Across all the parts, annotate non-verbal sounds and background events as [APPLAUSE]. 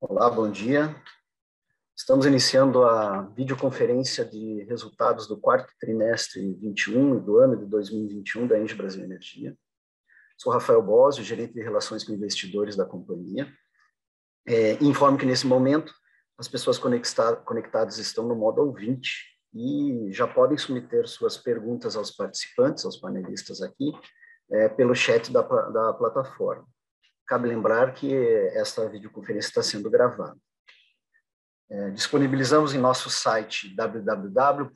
Olá, bom dia. Estamos iniciando a videoconferência de resultados do quarto trimestre 21 e do ano de 2021 da Engie Brasil Energia. Sou Rafael Bosio, gerente de relações com investidores da companhia. É, informo que nesse momento as pessoas conectadas estão no modo ouvinte e já podem submeter suas perguntas aos participantes, aos panelistas aqui, é, pelo chat da, da plataforma. Cabe lembrar que esta videoconferência está sendo gravada. É, disponibilizamos em nosso site www.eng.com.br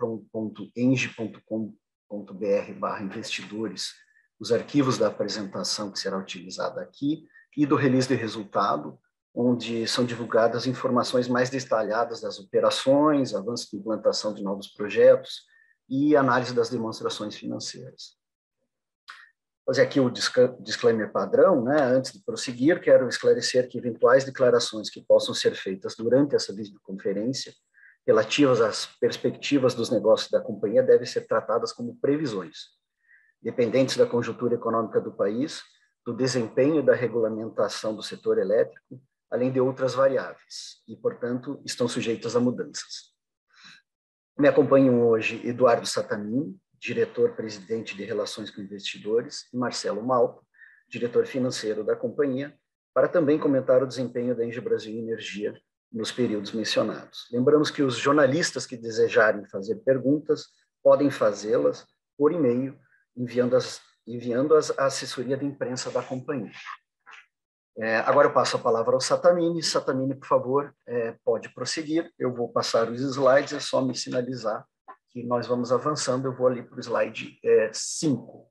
investidores os arquivos da apresentação que será utilizada aqui e do release de resultado, onde são divulgadas informações mais detalhadas das operações, avanço de implantação de novos projetos e análise das demonstrações financeiras fazer aqui o disclaimer padrão, né? Antes de prosseguir, quero esclarecer que eventuais declarações que possam ser feitas durante essa videoconferência relativas às perspectivas dos negócios da companhia devem ser tratadas como previsões, dependentes da conjuntura econômica do país, do desempenho da regulamentação do setor elétrico, além de outras variáveis, e, portanto, estão sujeitas a mudanças. Me acompanham hoje Eduardo Satamini, diretor-presidente de Relações com Investidores, e Marcelo Malta, diretor financeiro da companhia, para também comentar o desempenho da Engie Brasil Energia nos períodos mencionados. Lembramos que os jornalistas que desejarem fazer perguntas podem fazê-las por e-mail, enviando-as enviando à assessoria de imprensa da companhia. É, agora eu passo a palavra ao Satamini. Satamini, por favor, é, pode prosseguir. Eu vou passar os slides, é só me sinalizar que nós vamos avançando. Eu vou ali para o slide 5.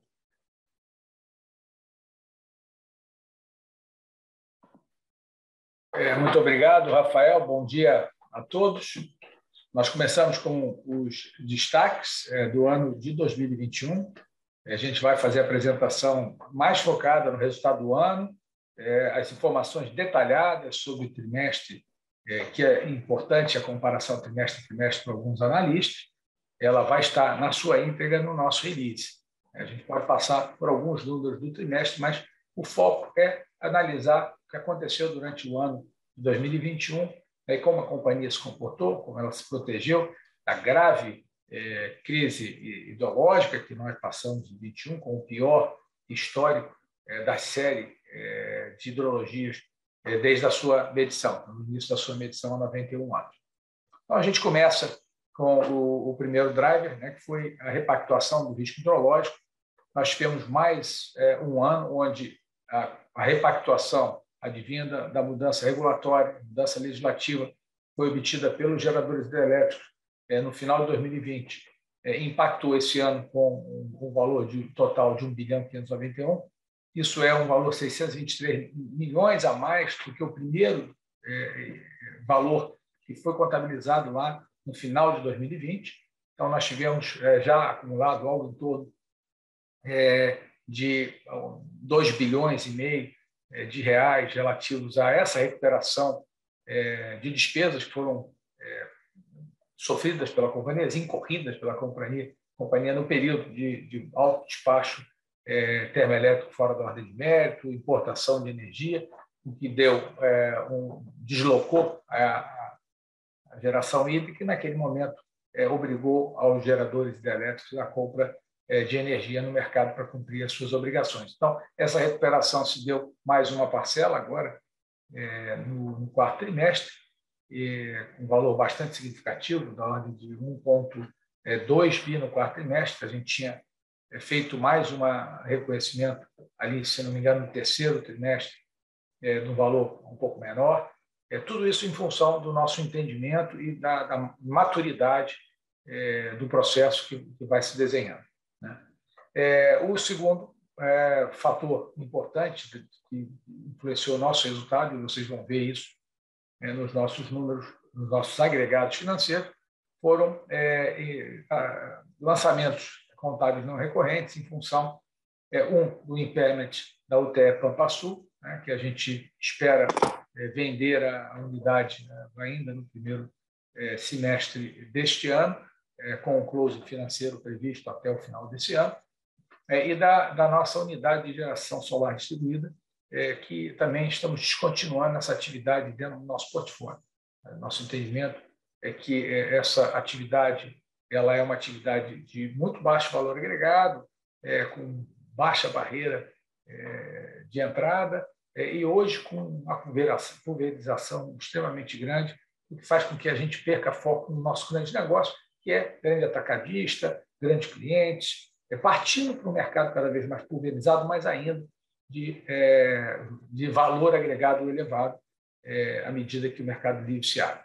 É, muito obrigado, Rafael. Bom dia a todos. Nós começamos com os destaques é, do ano de 2021. A gente vai fazer a apresentação mais focada no resultado do ano, é, as informações detalhadas sobre o trimestre, é, que é importante a comparação trimestre a trimestre para alguns analistas, ela vai estar na sua íntegra no nosso release. A gente pode passar por alguns números do trimestre, mas o foco é analisar o que aconteceu durante o ano de 2021, e como a companhia se comportou, como ela se protegeu da grave é, crise ideológica que nós passamos em 21, com o pior histórico é, da série é, de hidrologias desde a sua medição, no início da sua medição há 91 anos. Então, a gente começa com o, o primeiro driver, né, que foi a repactuação do risco hidrológico. Nós tivemos mais é, um ano onde a, a repactuação advinda da mudança regulatória, mudança legislativa, foi obtida pelos geradores hidrelétricos é, no final de 2020. É, impactou esse ano com um, valor de total de 1 bilhão 591. Isso é um valor 623 milhões a mais do que o primeiro é, valor que foi contabilizado lá no final de 2020. Então, nós tivemos é, já acumulado algo em torno é, de 2 bilhões e meio é, de reais relativos a essa recuperação é, de despesas que foram é, sofridas pela companhia, incorridas pela companhia, companhia no período de, de alto despacho é, termoelétrico fora da ordem de mérito, importação de energia, o que deu um deslocou a, a geração hídrica, e naquele momento é, obrigou aos geradores hidrelétricos a compra é, de energia no mercado para cumprir as suas obrigações. Então, essa recuperação se deu mais uma parcela agora, é, no, no, quarto trimestre, com um valor bastante significativo, da ordem de 1,2 é, bi no quarto trimestre. A gente tinha feito mais um reconhecimento ali, se não me engano, no terceiro trimestre, é, no valor um pouco menor. É, tudo isso em função do nosso entendimento e da, da maturidade é, do processo que, que, vai se desenhando. Né? É, o segundo é, fator importante que influenciou o nosso resultado, e vocês vão ver isso é, nos nossos números, nos nossos agregados financeiros, foram é, lançamentos contábeis não recorrentes em função, um, do impairment da UTE Pampa Sul, né, que a gente espera vender a unidade né, ainda no primeiro é, semestre deste ano, é, com o close financeiro previsto até o final desse ano, e da, da nossa unidade de geração solar distribuída, é, que também estamos descontinuando essa atividade dentro do nosso portfólio. Nosso entendimento é que é, essa atividade ela é uma atividade de muito baixo valor agregado, é, com baixa barreira é, de entrada, é, e hoje com uma pulverização extremamente grande, o que faz com que a gente perca foco no nosso grande negócio, que é grande atacadista, grandes clientes, é, partindo para um mercado cada vez mais pulverizado, mas ainda de, é, de valor agregado elevado é, à medida que o mercado livre se abre.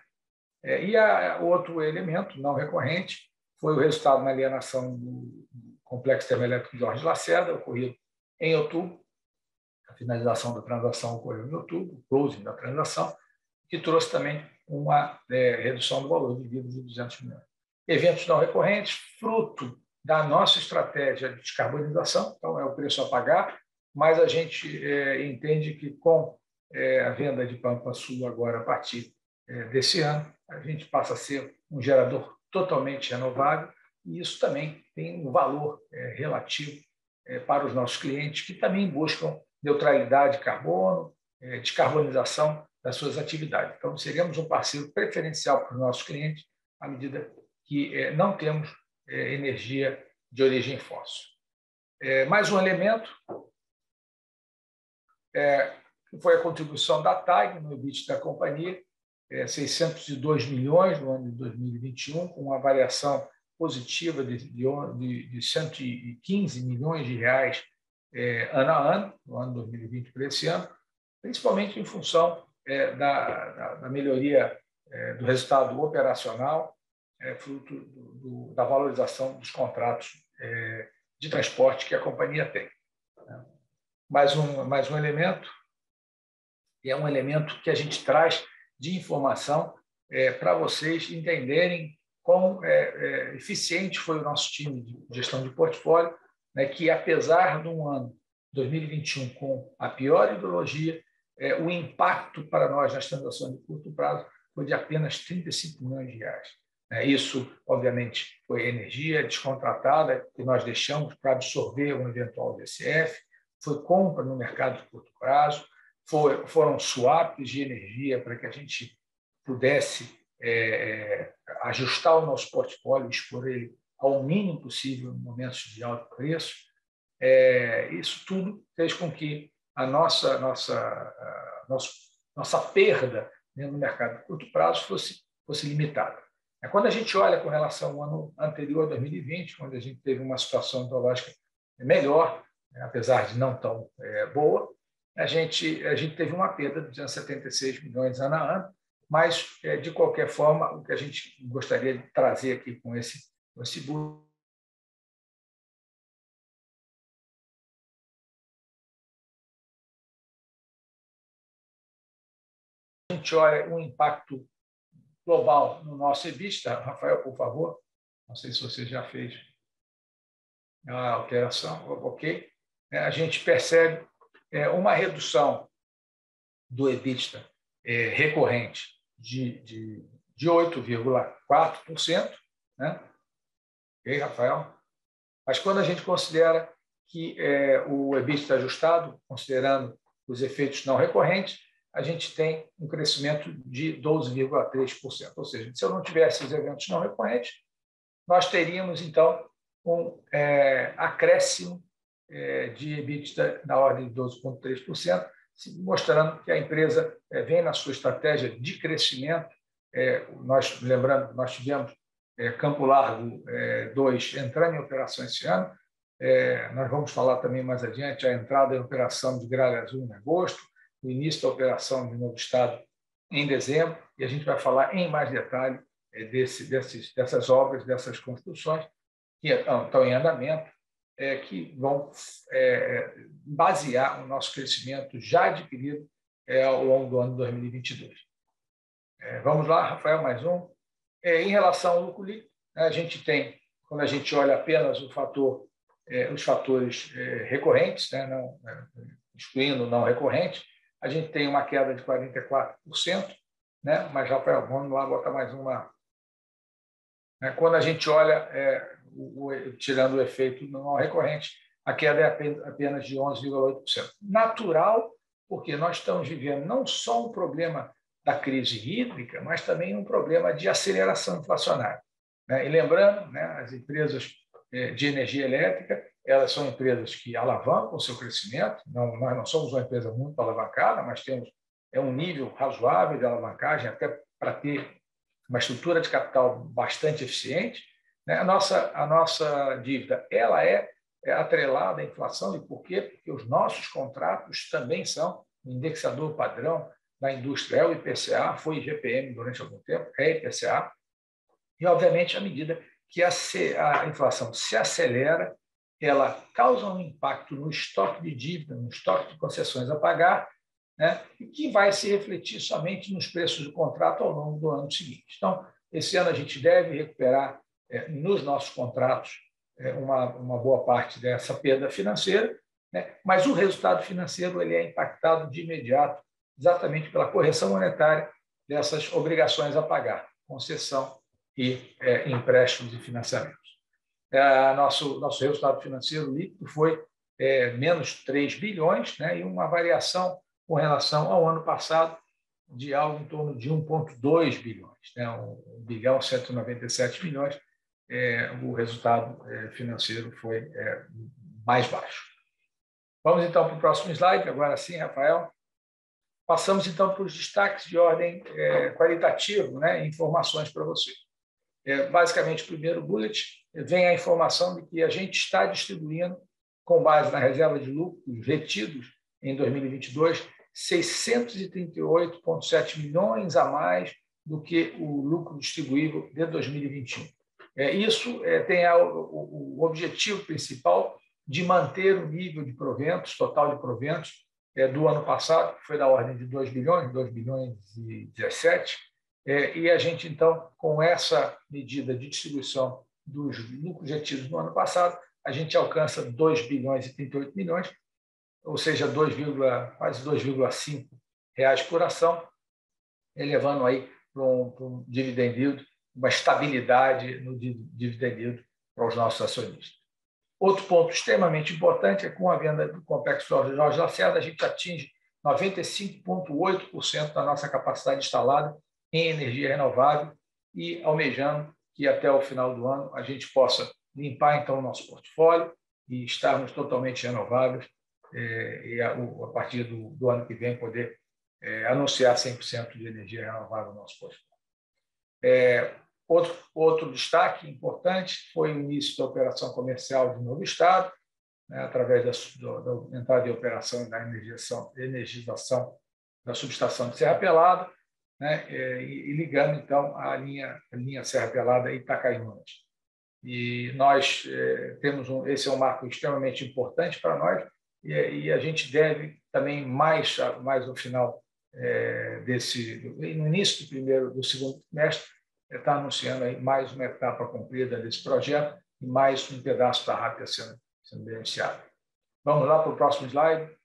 É, e o outro elemento não recorrente foi o resultado na alienação do complexo termoelétrico Jorge Lacerda, ocorrido em outubro. A finalização da transação ocorreu em outubro, o closing da transação, que trouxe também uma é, redução do valor de vida de 200 milhões. Eventos não recorrentes, fruto da nossa estratégia de descarbonização, então é o preço a pagar, mas a gente é, entende que com é, a venda de Pampa Sul agora a partir é, desse ano, a gente passa a ser um gerador totalmente renovável e isso também tem um valor é, relativo é, para os nossos clientes que também buscam neutralidade de carbono, é, descarbonização das suas atividades. Então, seríamos um parceiro preferencial para os nossos clientes à medida que não temos energia de origem fóssil. mais um elemento que foi a contribuição da TAG no EBIT da companhia, 602 milhões no ano de 2021, com uma variação positiva de, de 115 milhões de reais é, ano a ano, no ano 2020 para esse ano, principalmente em função é, da, da, da, melhoria é, do resultado operacional, é, fruto do, do, da valorização dos contratos é, de transporte que a companhia tem. Mais um, mais um elemento, e é um elemento que a gente traz de informação é, para vocês entenderem quão eficiente foi o nosso time de gestão de portfólio, né, que apesar de um ano 2021 com a pior ideologia, é, o impacto para nós nas transações de curto prazo foi de apenas 35 milhões de reais. É, isso, obviamente, foi energia descontratada que nós deixamos para absorver um eventual DCF, foi compra no mercado de curto prazo, foi, foram swaps de energia para que a gente pudesse é, é, ajustar o nosso portfólio, expor ele ao mínimo possível em momentos de alto preço. É, isso tudo fez com que a nossa, nossa, a nossa, nossa perda no mercado de curto prazo fosse, fosse limitada. É, quando a gente olha com relação ao ano anterior, 2020, quando a gente teve uma situação hidrológica melhor, né, apesar de não tão é, boa, a gente, a gente teve uma perda de 276 milhões ano a ano, mas, é, de qualquer forma, o que a gente gostaria de trazer aqui com esse, com esse a gente olha o impacto global no nosso EBITDA, Rafael, por favor, não sei se você já fez a alteração, ok? É, a gente percebe é, uma redução do EBITDA recorrente de, de, de 8,4%. Né? Ok, Rafael? Mas quando a gente considera que é, o EBITDA ajustado, considerando os efeitos não recorrentes, a gente tem um crescimento de 12,3%. Ou seja, se eu não tivesse os eventos não recorrentes, nós teríamos, então, um é, acréscimo é, de EBITDA na ordem de 12,3%, mostrando que a empresa é, vem na sua estratégia de crescimento. É, nós lembrando, nós tivemos é, Campo Largo 2 entrando em operação esse ano. nós vamos falar também mais adiante a entrada em operação de Gralha Azul em agosto, o início da operação de Novo Estado em dezembro, e a gente vai falar em mais detalhe desse, desses, dessas obras, dessas construções que estão em andamento é, que vão é, basear o nosso crescimento já adquirido é, ao longo do ano 2022. É, vamos lá, Rafael, mais um. É, em relação ao líquido, né, a gente tem, quando a gente olha apenas o fator, é, os fatores recorrentes, né, não, excluindo não recorrente, a gente tem uma queda de 44%, né, mas, Rafael, vamos lá botar mais uma. Quando a gente olha o, tirando o efeito não recorrente, a queda é apenas de 11,8%. Natural porque nós estamos vivendo não só um problema da crise hídrica, mas também um problema de aceleração inflacionária. Né? E lembrando, né, as empresas eh, de energia elétrica, elas são empresas que alavancam o seu crescimento. Não, nós não somos uma empresa muito alavancada, mas temos é um nível razoável de alavancagem até para ter uma estrutura de capital bastante eficiente. Né? A nossa a nossa dívida ela é, é atrelada à inflação e por quê? Porque os nossos contratos também são um indexador padrão da indústria é o IPCA, foi IGPM durante algum tempo, é IPCA, e, obviamente, à medida que a, a inflação se acelera, ela causa um impacto no estoque de dívida, no estoque de concessões a pagar, né, e que vai se refletir somente nos preços do contrato ao longo do ano seguinte. Então, esse ano a gente deve recuperar é, nos nossos contratos é, uma, uma boa parte dessa perda financeira, né, mas o resultado financeiro ele é impactado de imediato exatamente pela correção monetária dessas obrigações a pagar, concessão e é, empréstimos e financiamentos. É, nosso, nosso resultado financeiro líquido foi é, menos 3 bilhões, né, e uma variação com relação ao ano passado de algo em torno de 1,2 bilhões, né, 1 bilhão 197 milhões, é, o resultado é, financeiro foi é, mais baixo. Vamos então para o próximo slide, agora sim, Rafael. Passamos então para os destaques de ordem é, qualitativa, né, informações para você. É, basicamente, o primeiro bullet vem a informação de que a gente está distribuindo, com base na reserva de lucros retidos em 2022, 638,7 milhões a mais do que o lucro distribuível de 2021. É, isso é, tem a, o, o objetivo principal de manter o nível de proventos, total de proventos, do ano passado, que foi da ordem de 2 bilhões, 2 bilhões e 17, é, e a gente, então, com essa medida de distribuição dos lucros retidos no ano passado, a gente alcança 2 bilhões e 38 milhões, ou seja, 2, quase 2,5 reais por ação, elevando aí para um, para um dividend yield, uma estabilidade no dividend yield para os nossos acionistas. Outro ponto extremamente importante é que com a venda do complexo Jorge Lacerda, a gente atinge 95,8% da nossa capacidade instalada em energia renovável e almejando que até o final do ano a gente possa limpar então o nosso portfólio e estarmos totalmente renováveis é, e a, partir do, do, ano que vem poder é, anunciar 100% de energia renovável no nosso portfólio. É, Outro, outro destaque importante foi o início da operação comercial de Novo Estado, né, através da, da, entrada em operação da energização, energização da subestação de Serra Pelada, né, é, e, e, ligando, então, a linha, a linha Serra Pelada e Itacaiunas. E nós é, temos um, esse é um marco extremamente importante para nós, e, e, a gente deve também, mais, mais no final é, desse, no início do primeiro, do segundo trimestre, está anunciando aí mais uma etapa cumprida desse projeto e mais um pedaço da rápida sendo, sendo beneficiado. Vamos lá para o próximo slide.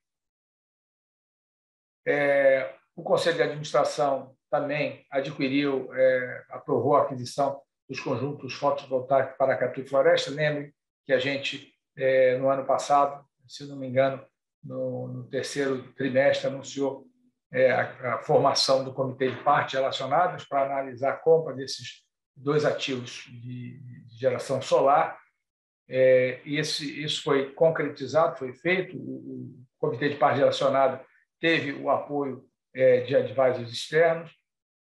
É, o Conselho de Administração também adquiriu, é, aprovou a aquisição dos conjuntos fotovoltaicos para Catu e Floresta. Lembre que a gente, é, no ano passado, se não me engano, no, no terceiro trimestre, anunciou a, a, formação do comitê de partes relacionadas para analisar a compra desses dois ativos de, geração solar. É, e esse, isso foi concretizado, foi feito. O, comitê de partes relacionadas teve o apoio é, de advisors externos,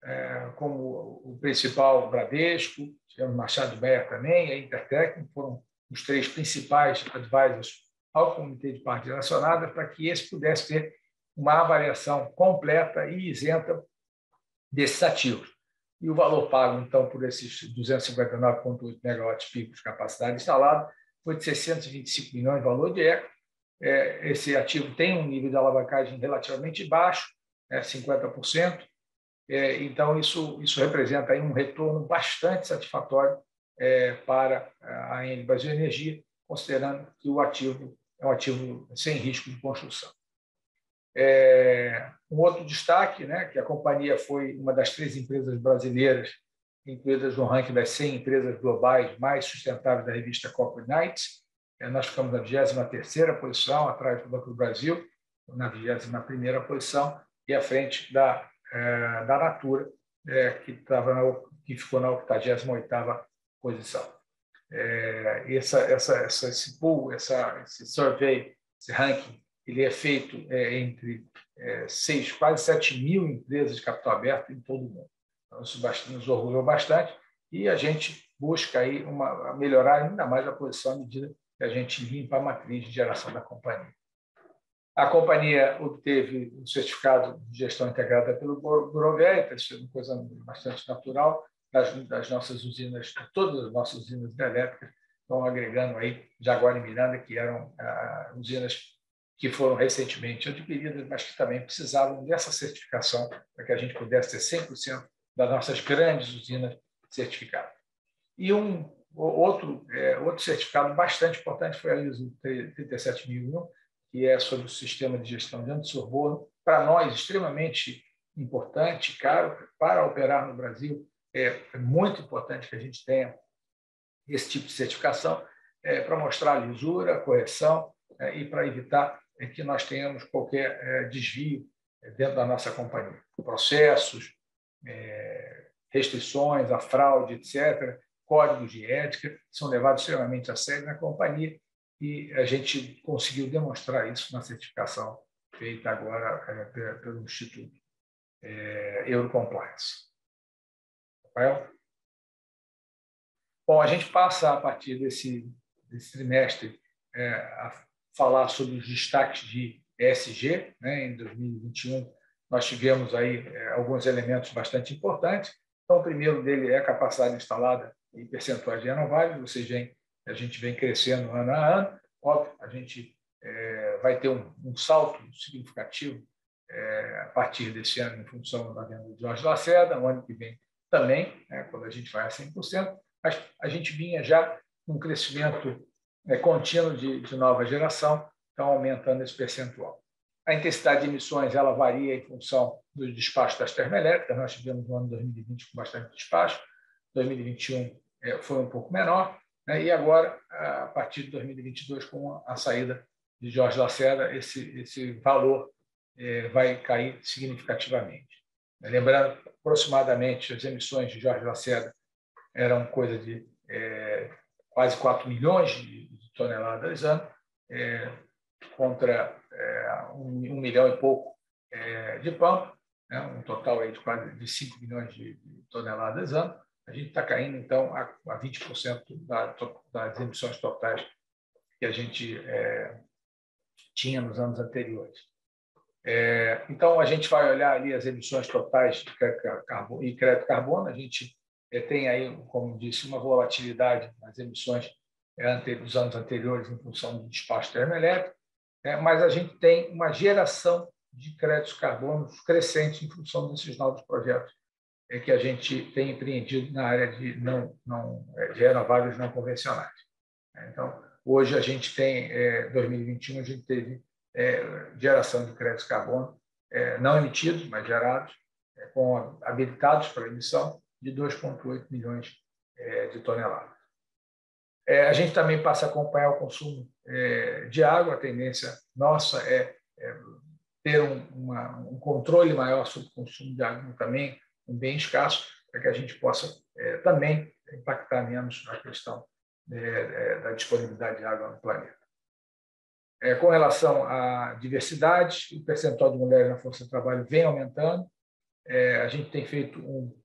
é, como o principal Bradesco, tivemos Machado Beia também, a Intertec, foram os três principais advisors ao comitê de partes relacionadas, para que esse pudesse ter uma avaliação completa e isenta desses ativos. E o valor pago, então, por esses 259,8 megawatts pico de capacidade instalada foi de 625 milhões de valor de eco. É, esse ativo tem um nível de alavancagem relativamente baixo, é, 50%. É, então, isso, isso representa aí um retorno bastante satisfatório é, para a AN Brasil Energia, considerando que o ativo é um ativo sem risco de construção. É, um outro destaque, né, que a companhia foi uma das três empresas brasileiras incluídas no ranking das 100 empresas globais mais sustentáveis da revista Corporate Knights. É, nós ficamos na 23ª posição, atrás do Banco do Brasil, na 21 posição, e à frente da, da Natura, que, tava na, que ficou na 88 posição. essa, essa, essa, esse pool, essa, esse survey, esse ranking, ele é feito entre seis, quase 7 mil empresas de capital aberto em todo o mundo. Então, isso nos orgulhou bastante e a gente busca aí uma, melhorar ainda mais a posição à medida que a gente limpa a matriz de geração da companhia. A companhia obteve um certificado de gestão integrada pelo Bureau Veritas, uma coisa bastante natural, das, das, nossas usinas, todas as nossas usinas elétricas estão agregando aí Jaguar e Miranda, que eram ah, usinas que foram recentemente adquiridas, mas que também precisavam dessa certificação para que a gente pudesse ter 100% das nossas grandes usinas certificadas. E um outro, é, outro certificado bastante importante foi a ISO 37001, que é sobre o sistema de gestão de antissorborno, para nós extremamente importante, caro, para operar no Brasil. É muito importante que a gente tenha esse tipo de certificação é, para mostrar a lisura, a correção é, e para evitar é, que nós tenhamos qualquer é, desvio é, dentro da nossa companhia. Processos, é, restrições, a fraude, etc., códigos de ética, são levados extremamente a sério na companhia e a gente conseguiu demonstrar isso na certificação feita agora pelo Instituto Eurocompliance. Rafael? Bom, a gente passa, a partir desse, desse trimestre, é, a falar sobre os destaques de ESG. Né? Em 2021, nós tivemos aí é, alguns elementos bastante importantes. Então, o primeiro dele é a capacidade instalada em percentuais de renováveis, ou seja, a gente vem crescendo ano a ano. Óbvio, a gente é, vai ter um, um salto significativo é, a partir desse ano, em função da venda de Jorge Lacerda, o ano que vem também, né, quando a gente vai a 100%, mas a gente vinha já um crescimento é, contínuo de, de nova geração, então aumentando esse percentual. A intensidade de emissões ela varia em função do despacho das termoelétricas. Nós tivemos no ano 2020 com bastante despacho, 2021 é, foi um pouco menor, né? e agora, a partir de 2022, com a saída de Jorge Lacerda, esse, esse valor é, vai cair significativamente. Lembrando, aproximadamente, as emissões de Jorge Lacerda eram coisa de é, quase 4 milhões de toneladas ano, é, contra é, um, um, milhão e pouco é, de pampa, né, um total aí de quase de 5 milhões de, de toneladas ano. A gente está caindo, então, a, a 20% da, das emissões totais que a gente tinha nos anos anteriores. É, então, a gente vai olhar ali as emissões totais de carbono, e crédito carbono. A gente é, tem aí, como disse, uma volatilidade nas emissões dos anos anteriores em função do despacho termoelétrico é, mas a gente tem uma geração de créditos carbonos crescente em função desses novos projetos é, que a gente tem empreendido na área de, não, não, é, de renováveis não convencionais. Então, hoje a gente tem, é, 2021, a gente teve é, geração de créditos carbono, é, não emitidos, mas gerados, é, com habilitados para emissão, de 2,8 milhões é, de toneladas. É, a gente também passa a acompanhar o consumo é, de água. A tendência nossa é, é ter um, uma, um, controle maior sobre o consumo de água também, um bem escasso, para que a gente possa é, também impactar menos na questão é, é, da disponibilidade de água no planeta. com relação à diversidade, o percentual de mulheres na força de trabalho vem aumentando. a gente tem feito um,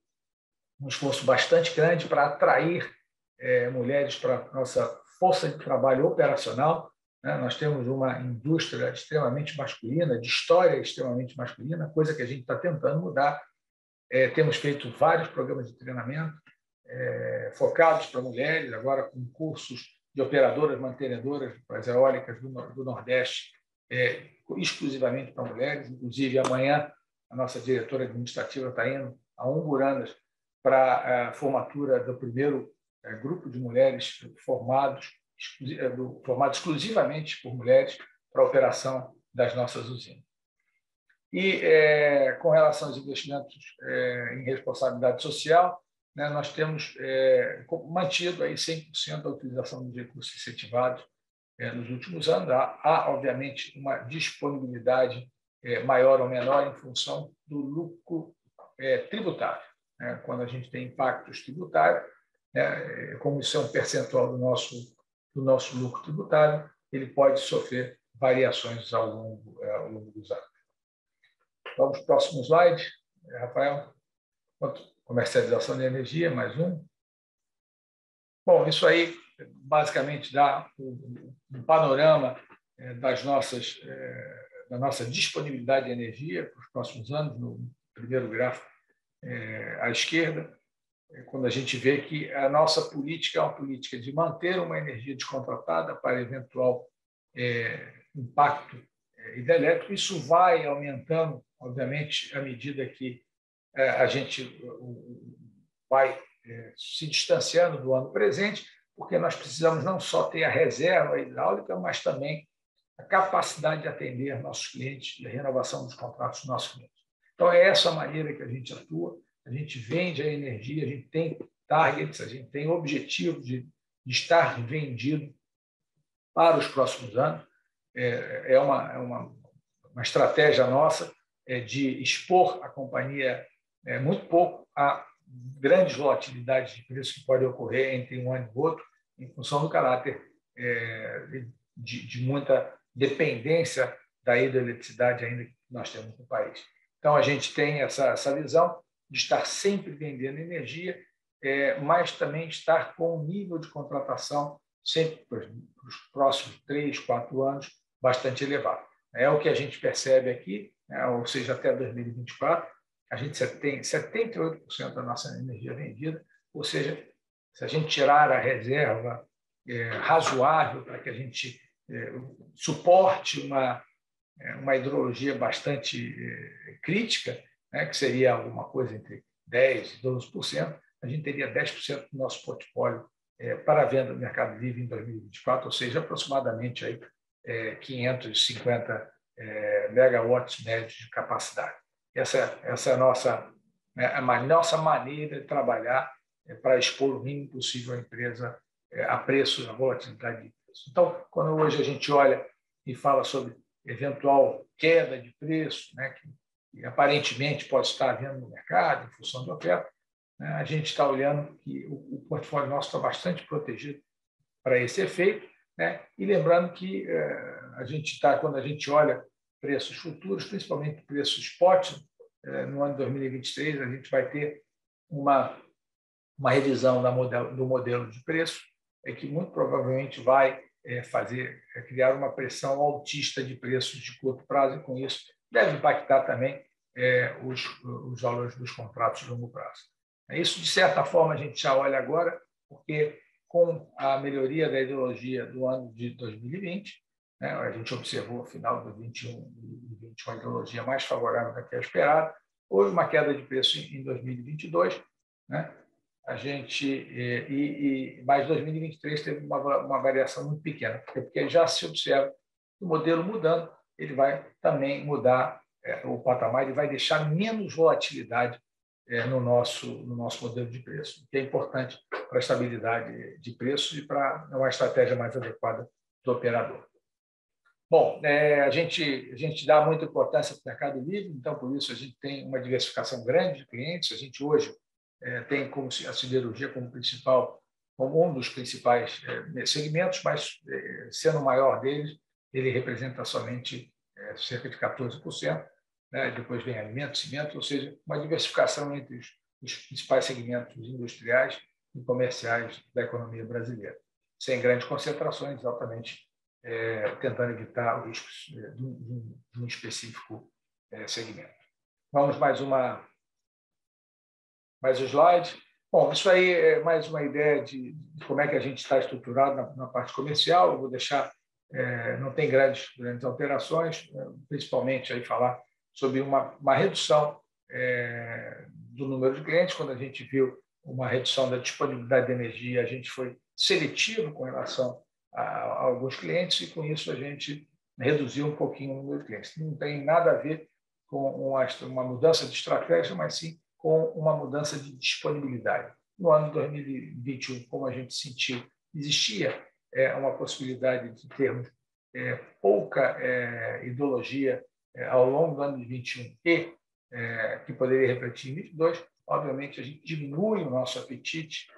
um esforço bastante grande para atrair é, mulheres para nossa força de trabalho operacional. Né? Nós temos uma indústria extremamente masculina, de história extremamente masculina, coisa que a gente está tentando mudar. É, temos feito vários programas de treinamento é, focados para mulheres, agora com cursos de operadoras mantenedoras para as eólicas do, do Nordeste, é, exclusivamente para mulheres. Inclusive, amanhã, a nossa diretora administrativa está indo a Umburandas para a formatura do primeiro grupo de mulheres formados, é, formado exclusivamente por mulheres para a operação das nossas usinas. E, é, com relação aos investimentos é, em responsabilidade social, né, nós temos é, mantido aí 100% da utilização dos recursos incentivados é, nos últimos anos. Há, há, obviamente, uma disponibilidade é, maior ou menor em função do lucro é, tributário. Né? Quando a gente tem impactos tributários, né, como isso é um percentual do nosso, do nosso lucro tributário, ele pode sofrer variações ao longo, é, ao longo dos anos. Vamos para o próximo slide, Rafael. Comercialização de energia, mais um. Bom, isso aí basicamente dá um panorama é, das nossas, é, da nossa disponibilidade de energia para os próximos anos, no primeiro gráfico à esquerda, quando a gente vê que a nossa política é uma política de manter uma energia descontratada para eventual impacto hidrelétrico, isso vai aumentando, obviamente, à medida que a gente vai se distanciando do ano presente, porque nós precisamos não só ter a reserva hidráulica, mas também a capacidade de atender nossos clientes a renovação dos contratos dos nossos clientes. Então, é essa a maneira que a gente atua, a gente vende a energia, a gente tem targets, a gente tem objetivos de, estar vendido para os próximos anos. É, é, uma, é uma, uma estratégia nossa é de expor a companhia é, muito pouco a grandes volatilidades de preço que podem ocorrer entre um ano e outro, em função do caráter de, de, muita dependência da hidroeletricidade ainda que nós temos no país. Então, a gente tem essa, essa visão de estar sempre vendendo energia, é, mas também estar com um nível de contratação sempre para os próximos três, quatro anos bastante elevado. É o que a gente percebe aqui, né, ou seja, até 2024, a gente tem 78% da nossa energia vendida, ou seja, se a gente tirar a reserva é, razoável para que a gente é, suporte uma, é, uma hidrologia bastante é, crítica, né, que seria alguma coisa entre 10% e 12%, a gente teria 10% do nosso portfólio é, para venda no Mercado Livre em 2024, ou seja, aproximadamente aí, 550 é, megawatts médios de capacidade. Essa, essa é a nossa, né, a nossa maneira de trabalhar é, para expor o mínimo possível a empresa é, a preço, a volatilidade de preço. Então, quando hoje a gente olha e fala sobre eventual queda de preço, né, que, aparentemente pode estar havendo no mercado, em função da oferta, né, a gente está olhando que o, portfólio nosso está bastante protegido para esse efeito, né, e lembrando que é, a gente está, quando a gente olha preços futuros, principalmente preços spot, eh, no ano de 2023 a gente vai ter uma, uma revisão modelo, do modelo de preço, é que muito provavelmente vai é, fazer criar uma pressão altista de preços de curto prazo e com isso deve impactar também é, os, os valores dos contratos de longo prazo. Isso, de certa forma, a gente já olha agora, porque com a melhoria da ideologia do ano de 2020, né? A gente observou, no final do 21 e 21, a ideologia mais favorável do que a esperada. Houve uma queda de preço em 2022, né? a gente e, e mais 2023 teve uma, uma variação muito pequena, porque já se observa o modelo mudando, ele vai também mudar é, o patamar, ele vai deixar menos volatilidade é, no nosso no nosso modelo de preço, que é importante para a estabilidade de preços e para uma estratégia mais adequada do operador. Bom, é, a, gente, a gente dá muita importância para o Mercado Livre, então, por isso, a gente tem uma diversificação grande de clientes. A gente hoje é, tem como a siderurgia como principal, como um dos principais é, segmentos, mas é, sendo o maior deles, ele representa somente é, cerca de 14%. Né? Depois vem alimentos, cimentos, ou seja, uma diversificação entre os, os principais segmentos industriais e comerciais da economia brasileira, sem grandes concentrações, altamente é, tentando evitar os riscos é, de, um, de, um, específico é, segmento. Vamos mais uma mais um slide. Bom, isso aí é mais uma ideia de, de como é que a gente está estruturado na, na parte comercial. Eu vou deixar, é, não tem grandes, grandes alterações, é, principalmente aí falar sobre uma, uma redução é, do número de clientes. Quando a gente viu uma redução da disponibilidade de energia, a gente foi seletivo com relação a, alguns clientes e com isso a gente reduziu um pouquinho o número de clientes. Não tem nada a ver com uma, uma mudança de estratégia, mas sim com uma mudança de disponibilidade. No ano de 2021, como a gente sentiu, existia é uma possibilidade de termos é, pouca é, ideologia é, ao longo do ano de 21 e é, que poderia refletir em 22, obviamente a gente diminui o nosso apetite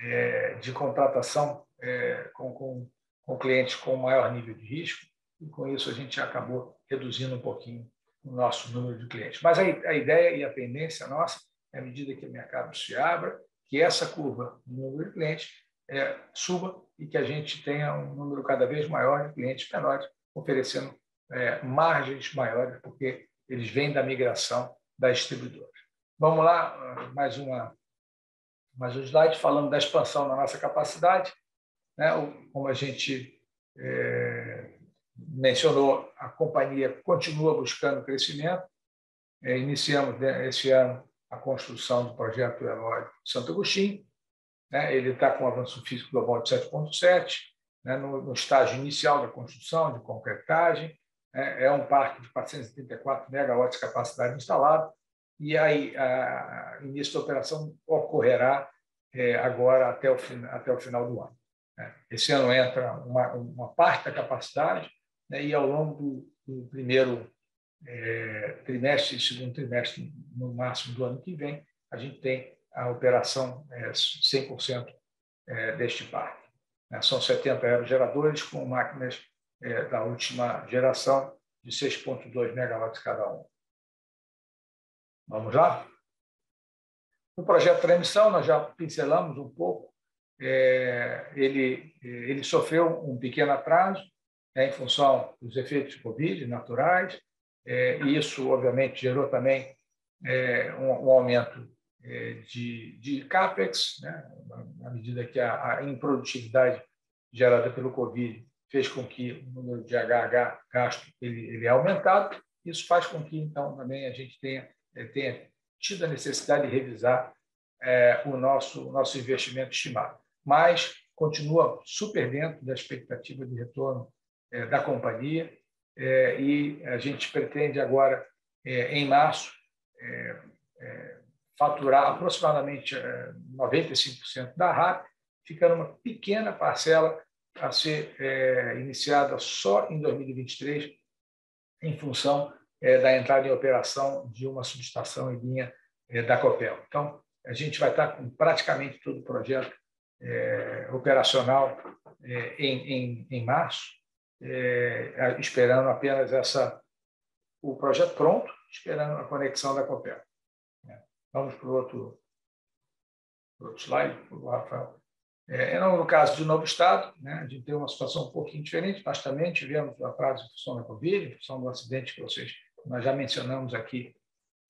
é, de contratação é, com, com, com clientes com maior nível de risco e com isso a gente acabou reduzindo um pouquinho o nosso número de clientes. Mas a, a ideia e a tendência nossa, à medida que o mercado se abra, que essa curva do número de clientes é, suba e que a gente tenha um número cada vez maior de clientes menores, oferecendo é, margens maiores, porque eles vêm da migração das distribuidoras. Vamos lá, mais uma mais um slide falando da expansão da nossa capacidade. Né? Como a gente é, mencionou, a companhia continua buscando crescimento. É, iniciamos né, esse ano a construção do projeto Eloy Santo Agostinho. Né? Ele está com um avanço físico global de 7,7, né? no, no, estágio inicial da construção, de concretagem. Né? É um parque de 434 megawatts de capacidade instalada. E aí, a, início da operação ocorrerá é, agora até o, até o final do ano. Né? Esse ano entra uma, uma parte da capacidade né? e ao longo do, do primeiro é, trimestre e segundo trimestre, no máximo do ano que vem, a gente tem a operação é, 100% é, deste parque. Né? São 70 aerogeradores com máquinas é, da última geração de 6,2 megawatts cada um. Vamos lá? No projeto de transmissão, nós já pincelamos um pouco, é, ele, ele sofreu um pequeno atraso né, em função dos efeitos Covid naturais, é, e isso, obviamente, gerou também é, um, um, aumento é, de, de CAPEX, né, à medida que a, a improdutividade gerada pelo Covid fez com que o número de HH gasto ele, ele é aumentado. Isso faz com que, então, também a gente tenha, é, tenha tido a necessidade de revisar é, o nosso, nosso investimento estimado. Mas continua super dentro da expectativa de retorno é, da companhia é, e a gente pretende agora, é, em março, é, é, faturar aproximadamente 95% da RAP, ficando uma pequena parcela a ser iniciada só em 2023, em função da entrada em operação de uma subestação em linha da Copel. Então, a gente vai estar com praticamente todo o projeto operacional em, em, em março, é, esperando apenas essa o projeto pronto, esperando a conexão da Copel. É. Vamos para o outro, outro slide, por favor, Rafael. É, no caso do novo Estado, né, a gente tem uma situação um pouquinho diferente. Nós também tivemos atraso em função da Covid, em função do acidente que vocês nós já mencionamos aqui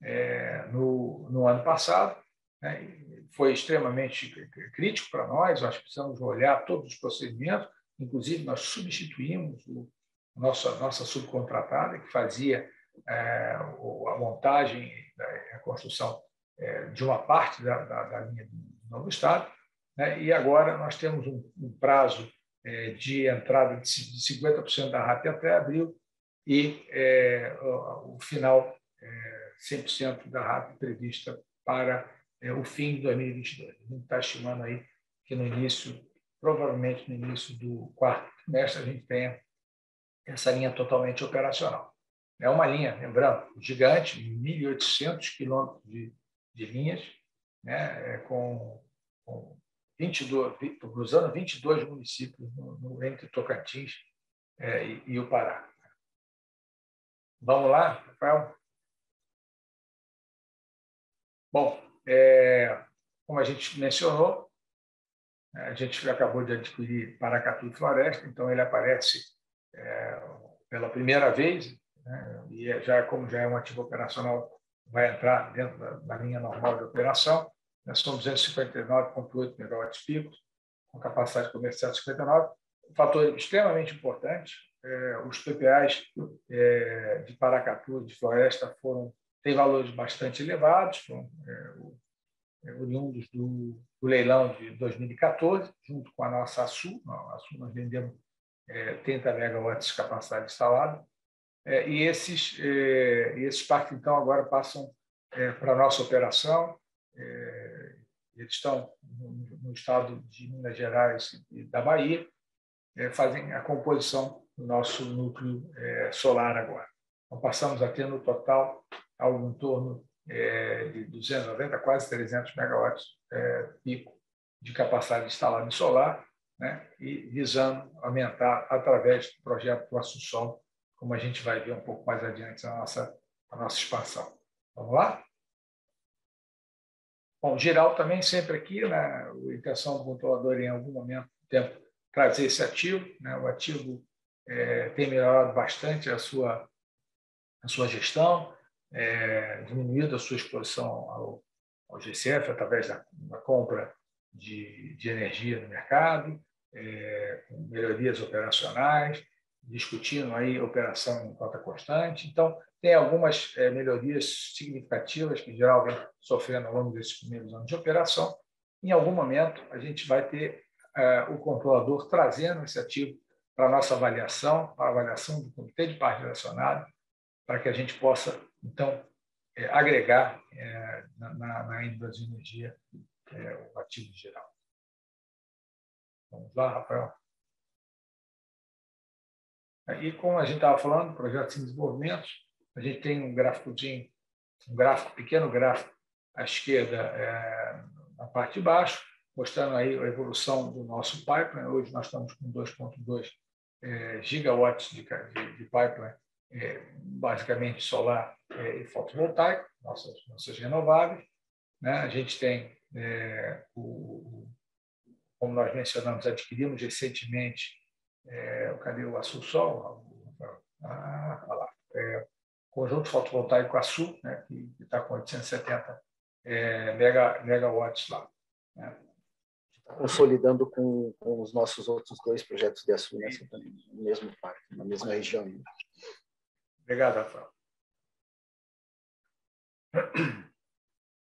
é, no, no ano passado. Né, foi extremamente crítico para nós. Nós precisamos olhar todos os procedimentos Inclusive, nós substituímos o, nossa, nossa subcontratada, que fazia é, a montagem, a construção é, de uma parte da, da, da, linha do novo Estado, né? e agora nós temos um, um prazo é, de entrada de, de 50% da RAP até abril e é, o, final 100% é, da RAP prevista para é, o fim de 2022. A gente está estimando aí que no início provavelmente no início do quarto trimestre a gente tenha essa linha totalmente operacional. É uma linha, lembrando, gigante, 1.800 quilômetros de, de linhas, né, é com, com 22, cruzando 22 municípios no, no entre Tocantins é, e, e, o Pará. Vamos lá, Rafael? Bom, é, como a gente mencionou, a gente acabou de adquirir Paracatu Floresta, então ele aparece é, pela primeira vez, né, e é, já como já é um ativo operacional, vai entrar dentro da, da linha normal de operação. Né, são 259,8 megawatts picos, com capacidade comercial de 59. Um fator extremamente importante, é, os PPAs é, de Paracatu de Floresta foram têm valores bastante elevados, foram, é, é, oriundos do, do, leilão de 2014, junto com a nossa ASU. A ASU nós vendemos é, 30 megawatts de capacidade instalada. É, e esses, é, esses parques, então, agora passam é, para a nossa operação. É, eles estão no, no, estado de Minas Gerais e da Bahia. é, fazem a composição do nosso núcleo é, solar agora. Então, passamos a ter no total algo em torno de 290, quase 300 megawatts pico de capacidade instalada em solar, né, e visando aumentar através do projeto do Sol, como a gente vai ver um pouco mais adiante a nossa, a nossa expansão. Vamos lá? Bom, geral também sempre aqui, né, a intenção do controlador em algum momento do tempo trazer esse ativo. Né, o ativo é, tem melhorado bastante a sua, a sua gestão, é, diminuído a sua exposição ao, ao GCF através da, da compra de, de, energia no mercado, é, com melhorias operacionais, discutindo aí operação em cota constante. Então, tem algumas é, melhorias significativas que, geral, vem sofrendo ao longo desses primeiros anos de operação. Em algum momento, a gente vai ter é, o controlador trazendo esse ativo para a nossa avaliação, para a avaliação do comitê de parte relacionado, para que a gente possa, então, é, agregar é, na, na, na de Energia é, o ativo geral. Vamos lá, Rafael. E como a gente estava falando, projetos em desenvolvimento, a gente tem um gráficozinho, um gráfico, pequeno gráfico à esquerda, é, na parte de baixo, mostrando aí a evolução do nosso pipeline. Hoje nós estamos com 2,2 é, gigawatts de, de, de pipeline, é, basicamente solar é, e fotovoltaico, nossas, nossas renováveis. Né? A gente tem, é, o, como nós mencionamos, adquirimos recentemente, é, cadê o Sol? Ah, lá, é, conjunto fotovoltaico Açu, né, que está com 870 é, mega, megawatts lá. Né. Consolidando com, com, os nossos outros dois projetos de Açu nessa, no mesmo parque, na mesma região. Obrigado, Rafael.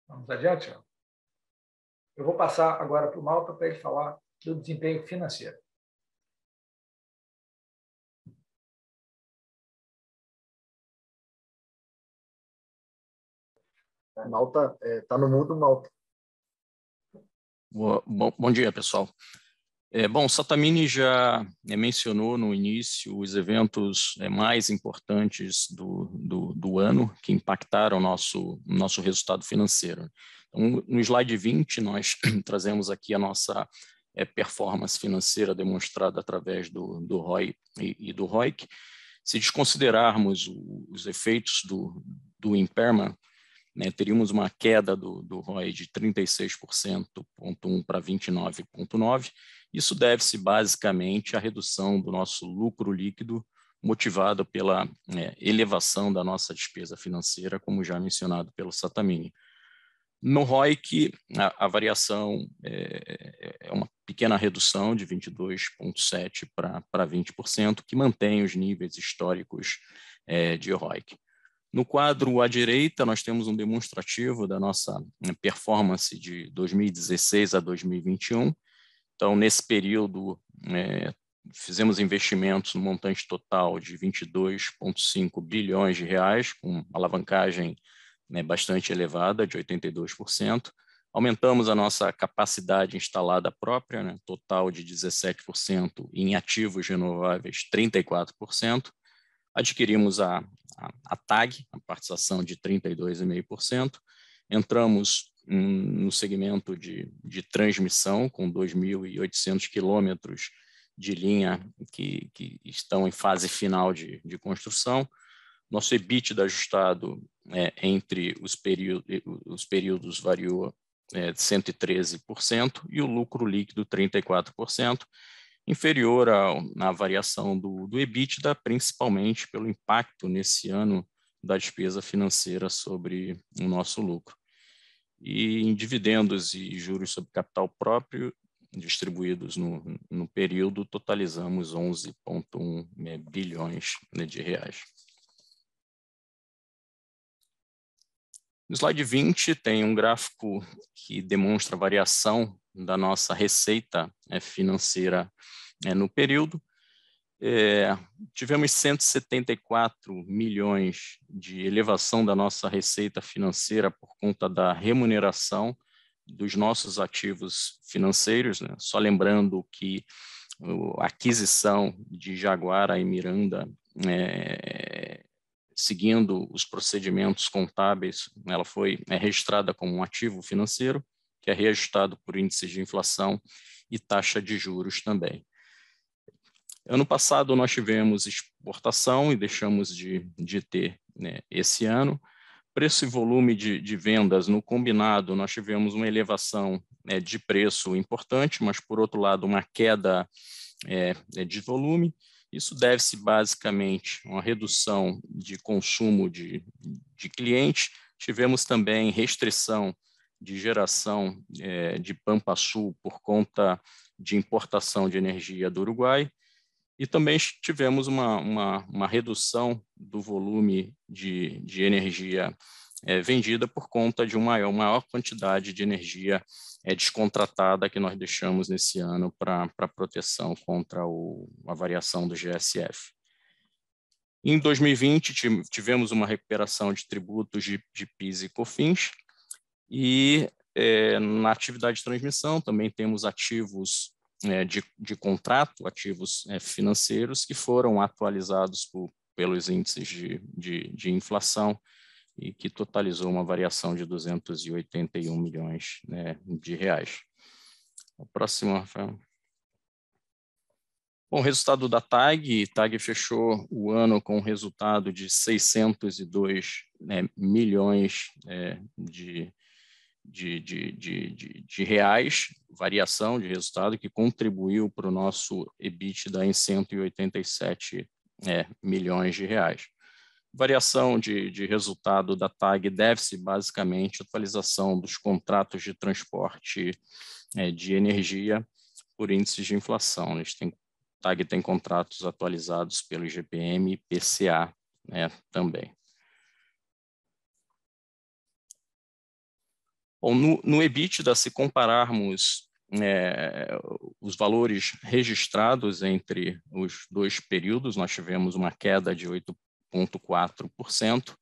Vamos adiante? Eu vou passar agora para o Malta para ele falar do desempenho financeiro. Malta está é, tá no mundo, Malta. Bom, bom dia, pessoal. É, bom, Satamini já é, mencionou no início os eventos é, mais importantes do, do, do, ano que impactaram nosso, nosso resultado financeiro. Então, no slide 20, nós [CLEARS THROAT] trazemos aqui a nossa é, performance financeira demonstrada através do, do ROI e, e do ROIC. Se desconsiderarmos os efeitos do, do impairment, né, teríamos uma queda do, do ROI de 36,1 para 29,9%. Isso deve-se basicamente à redução do nosso lucro líquido, motivado pela é, elevação da nossa despesa financeira, como já mencionado pelo Satamini. No ROIC, a, a variação é, é, uma pequena redução de 22,7% para 20%, que mantém os níveis históricos é, de ROIC. No quadro à direita, nós temos um demonstrativo da nossa né, performance de 2016 a 2021. Então, nesse período, é, fizemos investimentos no montante total de 22,5 bilhões de reais, com alavancagem né, bastante elevada, de 82%. Aumentamos a nossa capacidade instalada própria, né, total de 17%, em ativos renováveis, 34%. Adquirimos a, a, a TAG, a participação de 32,5%. Entramos no segmento de, de transmissão, com 2.800 quilômetros de linha que, que, estão em fase final de, de construção. Nosso EBITDA ajustado é, entre os, os períodos variou é, 113% e o lucro líquido 34% inferior à, à variação do, do EBITDA, principalmente pelo impacto nesse ano da despesa financeira sobre o nosso lucro. E em dividendos e juros sobre capital próprio, distribuídos no, no período, totalizamos 11,1 né, bilhões de reais. No slide 20 tem um gráfico que demonstra a variação da nossa receita né, financeira né, no período. É, tivemos 174 milhões de elevação da nossa receita financeira por conta da remuneração dos nossos ativos financeiros. Né? Só lembrando que a aquisição de Jaguara e Miranda, é, seguindo os procedimentos contábeis, ela foi é, registrada como um ativo financeiro, que é reajustado por índices de inflação e taxa de juros também. Ano passado nós tivemos exportação e deixamos de, de ter né, esse ano. Preço e volume de, de, vendas no combinado, nós tivemos uma elevação né, de preço importante, mas por outro lado uma queda é, é de volume. Isso deve-se basicamente a uma redução de consumo de, de cliente. Tivemos também restrição de geração é, de Pampa Sul por conta de importação de energia do Uruguai e também tivemos uma, uma, uma redução do volume de, de energia é, vendida por conta de uma maior, maior quantidade de energia é, descontratada que nós deixamos nesse ano para proteção contra o, a variação do GSF. Em 2020, tivemos uma recuperação de tributos de, de PIS e COFINS, e é, na atividade de transmissão também temos ativos é, de, de, contrato, ativos é, financeiros, que foram atualizados por, pelos índices de, de, de, inflação e que totalizou uma variação de 281 milhões né, de reais. O próximo, Rafael. Bom, resultado da TAG, TAG fechou o ano com um resultado de 602 né, milhões é, de, de, de, de, de, reais, variação de resultado, que contribuiu para o nosso EBITDA em 187 é, milhões de reais. Variação de, de resultado da TAG deve-se basicamente à atualização dos contratos de transporte é, de energia por índices de inflação. A tem, TAG tem contratos atualizados pelo IGPM e PCA né, também. Bom, no, no EBITDA, se compararmos é, os valores registrados entre os dois períodos, nós tivemos uma queda de 8,4%,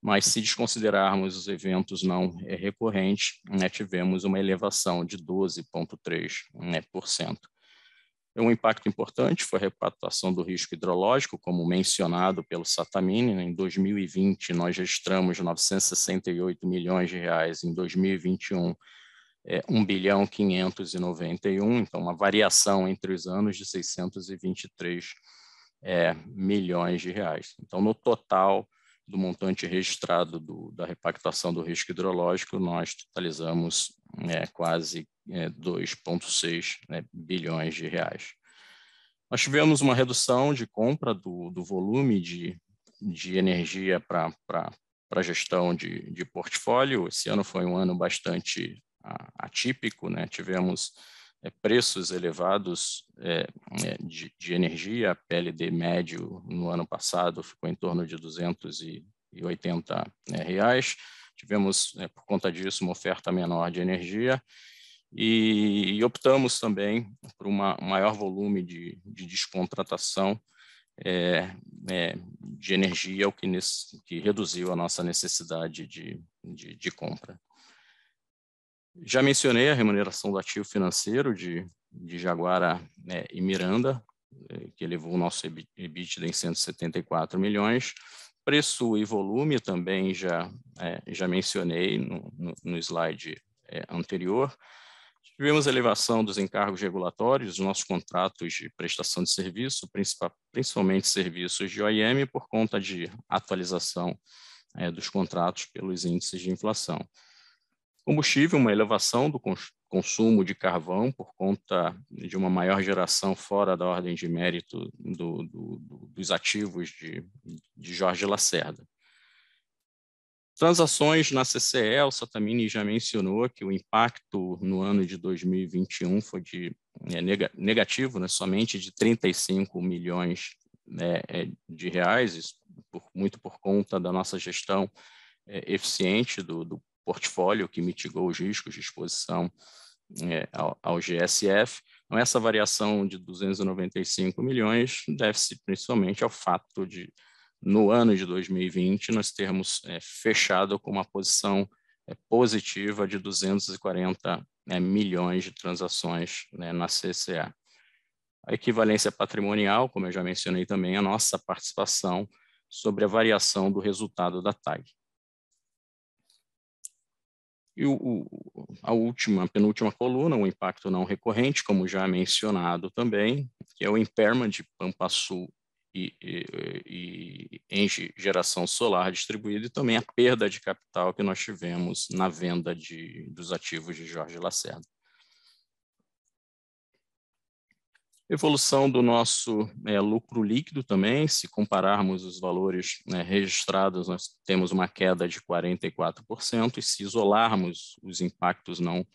mas se desconsiderarmos os eventos não recorrentes, né, tivemos uma elevação de 12,3%. Né, é um impacto importante foi a repactuação do risco hidrológico, como mencionado pelo Satamini. Em 2020, nós registramos 968 milhões de reais, em 2021, é, 1 bilhão 591, então uma variação entre os anos de 623 é, milhões de reais. Então, no total do montante registrado do, da repactuação do risco hidrológico, nós totalizamos é, quase é, 2,6 né, bilhões de reais. Nós tivemos uma redução de compra do, do volume de, de energia para a gestão de, de portfólio. Esse ano foi um ano bastante atípico, né? tivemos preços elevados é, é de, de, energia, PLD médio no ano passado ficou em torno de 280 né, reais, tivemos, é, por conta disso, uma oferta menor de energia. E, optamos também por um maior volume de, de descontratação é, é, de energia, o que, nesse, que, reduziu a nossa necessidade de, de, de, compra. Já mencionei a remuneração do ativo financeiro de, de Jaguara né, e Miranda, é, que elevou o nosso EBITDA em 174 milhões. Preço e volume também já, é, já mencionei no, no, no slide é, anterior. Tivemos elevação dos encargos regulatórios dos nossos contratos de prestação de serviço, principalmente serviços de OIM, por conta de atualização é, dos contratos pelos índices de inflação. Combustível, uma elevação do consumo de carvão por conta de uma maior geração fora da ordem de mérito do, do, do, dos ativos de, de Jorge Lacerda. Transações na CCE, o Satamini já mencionou que o impacto no ano de 2021 foi de é, negativo, né, somente de 35 milhões né, é, de reais, por, muito por conta da nossa gestão é, eficiente do, do portfólio que mitigou os riscos de exposição é, ao, ao, GSF. Então, essa variação de 295 milhões deve-se principalmente ao fato de, no ano de 2020, nós termos é, fechado com uma posição é, positiva de 240 né, milhões de transações né, na CCA. A equivalência patrimonial, como eu já mencionei também, a nossa participação sobre a variação do resultado da TAG. E o, o, a última, a penúltima coluna, o impacto não recorrente, como já mencionado também, que é o impairment de Pampa Sul e, e, e geração solar distribuída e também a perda de capital que nós tivemos na venda de, dos ativos de Jorge Lacerda. Evolução do nosso é, lucro líquido também, se compararmos os valores né, registrados, nós temos uma queda de 44%, e se isolarmos os impactos não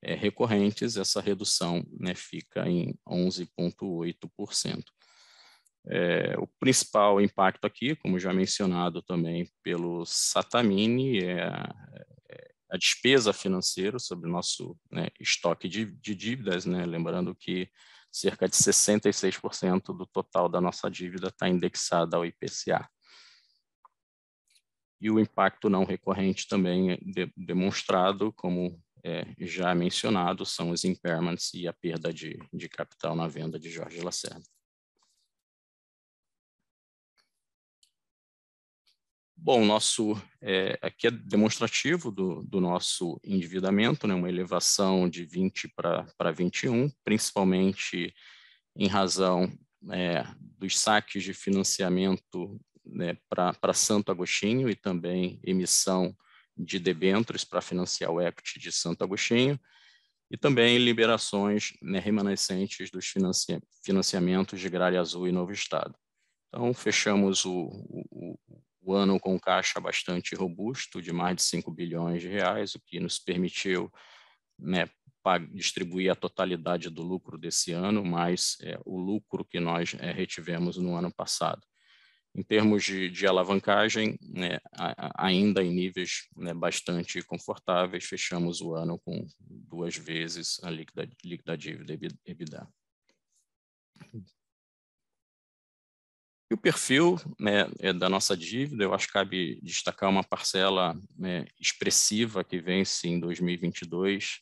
é, recorrentes, essa redução né, fica em 11,8%. É, o principal impacto aqui, como já mencionado também pelo Satamini, é a, é a despesa financeira sobre o nosso né, estoque de, de dívidas, né, lembrando que cerca de 66% do total da nossa dívida está indexada ao IPCA. E o impacto não recorrente também é de, demonstrado, como é, já mencionado, são os impairments e a perda de, de capital na venda de Jorge Lacerda. Bom, nosso é, aqui é demonstrativo do, do, nosso endividamento, né, uma elevação de 20 para 21, principalmente em razão é, dos saques de financiamento né, para Santo Agostinho e também emissão de debêntures para financiar o equity de Santo Agostinho, e também liberações né, remanescentes dos financia financiamentos de Gralha Azul e Novo Estado. Então, fechamos o, o, o ano com caixa bastante robusto, de mais de 5 bilhões de reais, o que nos permitiu né, distribuir a totalidade do lucro desse ano, mais é, o lucro que nós é, retivemos no ano passado. Em termos de, de alavancagem, né, ainda em níveis né, bastante confortáveis, fechamos o ano com duas vezes a líquida, líquida dívida EBITDA. E o perfil né, é da nossa dívida, eu acho que cabe destacar uma parcela né, expressiva que vence em 2022,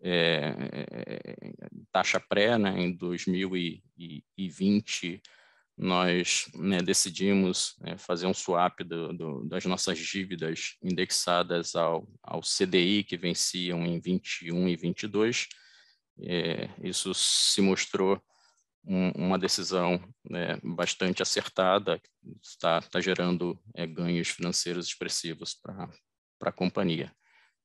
é, é, taxa pré, né, em 2020, nós né, decidimos né, fazer um swap do, do, das nossas dívidas indexadas ao, ao CDI, que venciam em 21 e 22. É, isso se mostrou um, uma decisão né, bastante acertada, está, está gerando é, ganhos financeiros expressivos para a companhia.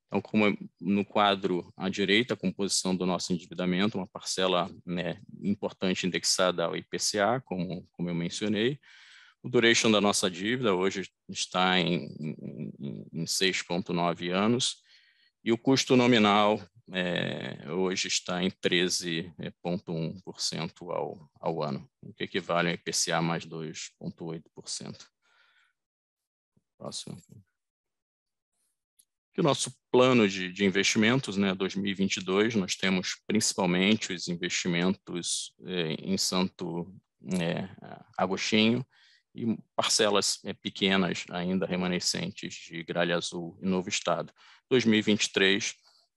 Então, como no quadro à direita, a composição do nosso endividamento, uma parcela né, importante indexada ao IPCA, como, como eu mencionei. O duration da nossa dívida hoje está em, em, em 6,9 anos, e o custo nominal é, hoje está em 13,1% ao, ao ano, o que equivale ao IPCA mais 2,8%. Próximo. O nosso plano de, de investimentos, né, 2022, nós temos principalmente os investimentos é, em Santo é, Agostinho e parcelas é, pequenas ainda remanescentes de Gralha Azul e Novo Estado. 2023,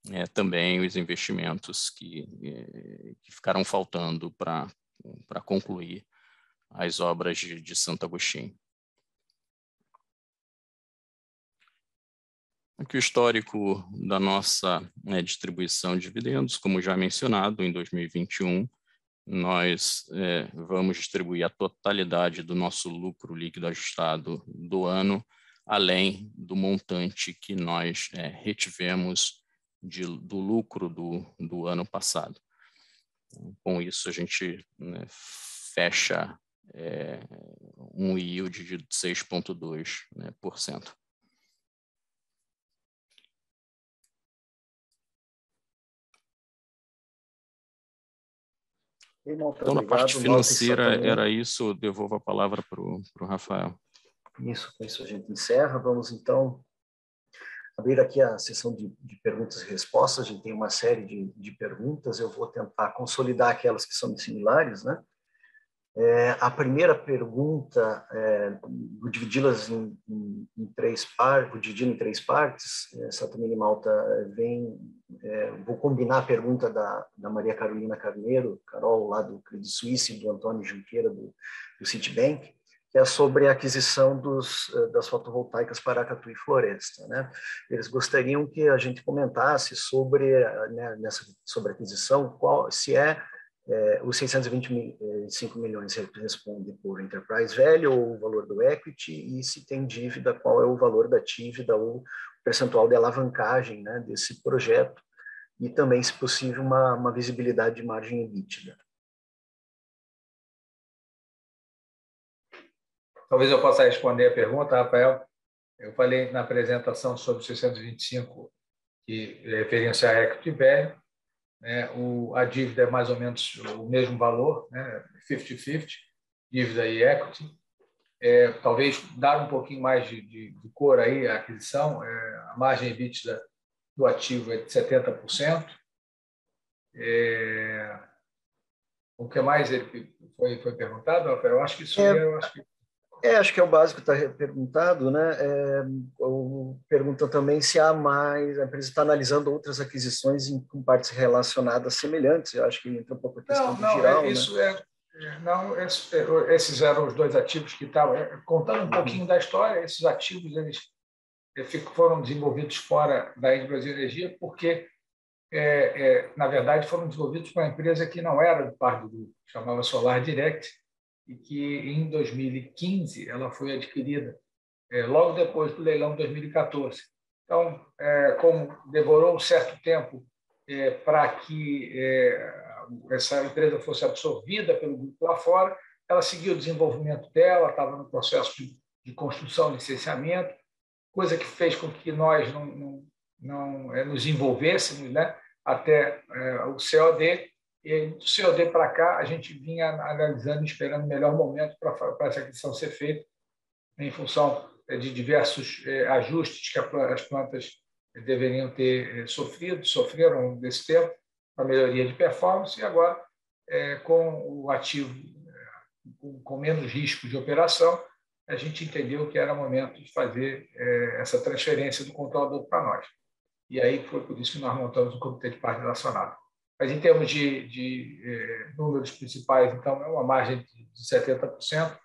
é, também os investimentos que, é, que ficaram faltando para concluir as obras de, de Santo Agostinho. Aqui o histórico da nossa né, distribuição de dividendos, como já mencionado, em 2021, nós é, vamos distribuir a totalidade do nosso lucro líquido ajustado do ano, além do montante que nós é, retivemos de, do lucro do, do ano passado. Com isso, a gente né, fecha é, um yield de 6,2%. Né, por cento. Então, na parte financeira, era isso. Devolvo a palavra para o Rafael. Isso, com isso a gente encerra. Vamos, então, abrir aqui a sessão de, de, perguntas e respostas. A gente tem uma série de, de, perguntas. Eu vou tentar consolidar aquelas que são similares, né? É, a primeira pergunta, é, vou dividi-las em, em, em, três partes, dividir em três partes. Essa também Malta vem é, vou combinar a pergunta da, da Maria Carolina Carneiro, Carol, lá do Credit Suisse, e do Antônio Junqueira, do, do Citibank, que é sobre a aquisição dos, eh, das fotovoltaicas para Catu e Floresta. Né? Eles gostariam que a gente comentasse sobre, eh, né, nessa, sobre a aquisição, qual, se é, é os 625 milhões responde por enterprise value ou o valor do equity, e se tem dívida, qual é o valor da dívida ou o percentual de alavancagem né, desse projeto, e também, se possível, uma, uma visibilidade de margem EBITDA. Talvez eu possa responder a pergunta, Rafael. Eu falei na apresentação sobre 625 que referência a equity value. Né? O, a dívida é mais ou menos o mesmo valor, 50-50, né? dívida e equity. É, talvez dar um pouquinho mais de, de, de cor aí à aquisição. É, a margem EBITDA do ativo é de 70%. É, o que mais ele foi, foi perguntado, Rafael? Eu acho que isso é, eu acho que é, acho que é o básico que está perguntado, né? É, pergunta também se há mais, a empresa está analisando outras aquisições em, com partes relacionadas semelhantes. Eu acho que entra um pouco a questão não, não, geral. É, isso né? é, não, esses eram os dois ativos que estavam. É, contando um uhum. pouquinho da história, esses ativos eles foram desenvolvidos fora da Brasil Energia, porque, é, é, na verdade, foram desenvolvidos por uma empresa que não era do par do grupo, chamava Solar Direct, e que em 2015 ela foi adquirida é, logo depois do leilão de 2014. Então, é, como demorou um certo tempo é, para que é, essa empresa fosse absorvida pelo grupo lá fora, ela seguiu o desenvolvimento dela, estava no processo de, de construção, licenciamento, coisa que fez com que nós não, não, não é, nos envolvêssemos né, até é, o COD, e do COD para cá, a gente vinha analisando, esperando o melhor momento para essa aquisição ser feita, em função eh, de diversos eh, ajustes que as plantas deveriam ter eh, sofrido, sofreram desse tempo, para melhoria de performance, e agora, com o ativo com menos risco de operação, a gente entendeu que era momento de fazer essa transferência do controlador para nós. E aí foi por isso que nós montamos o Comitê de Parte Relacionada. Mas em termos de, de eh, números principais, então, é uma margem de 70%,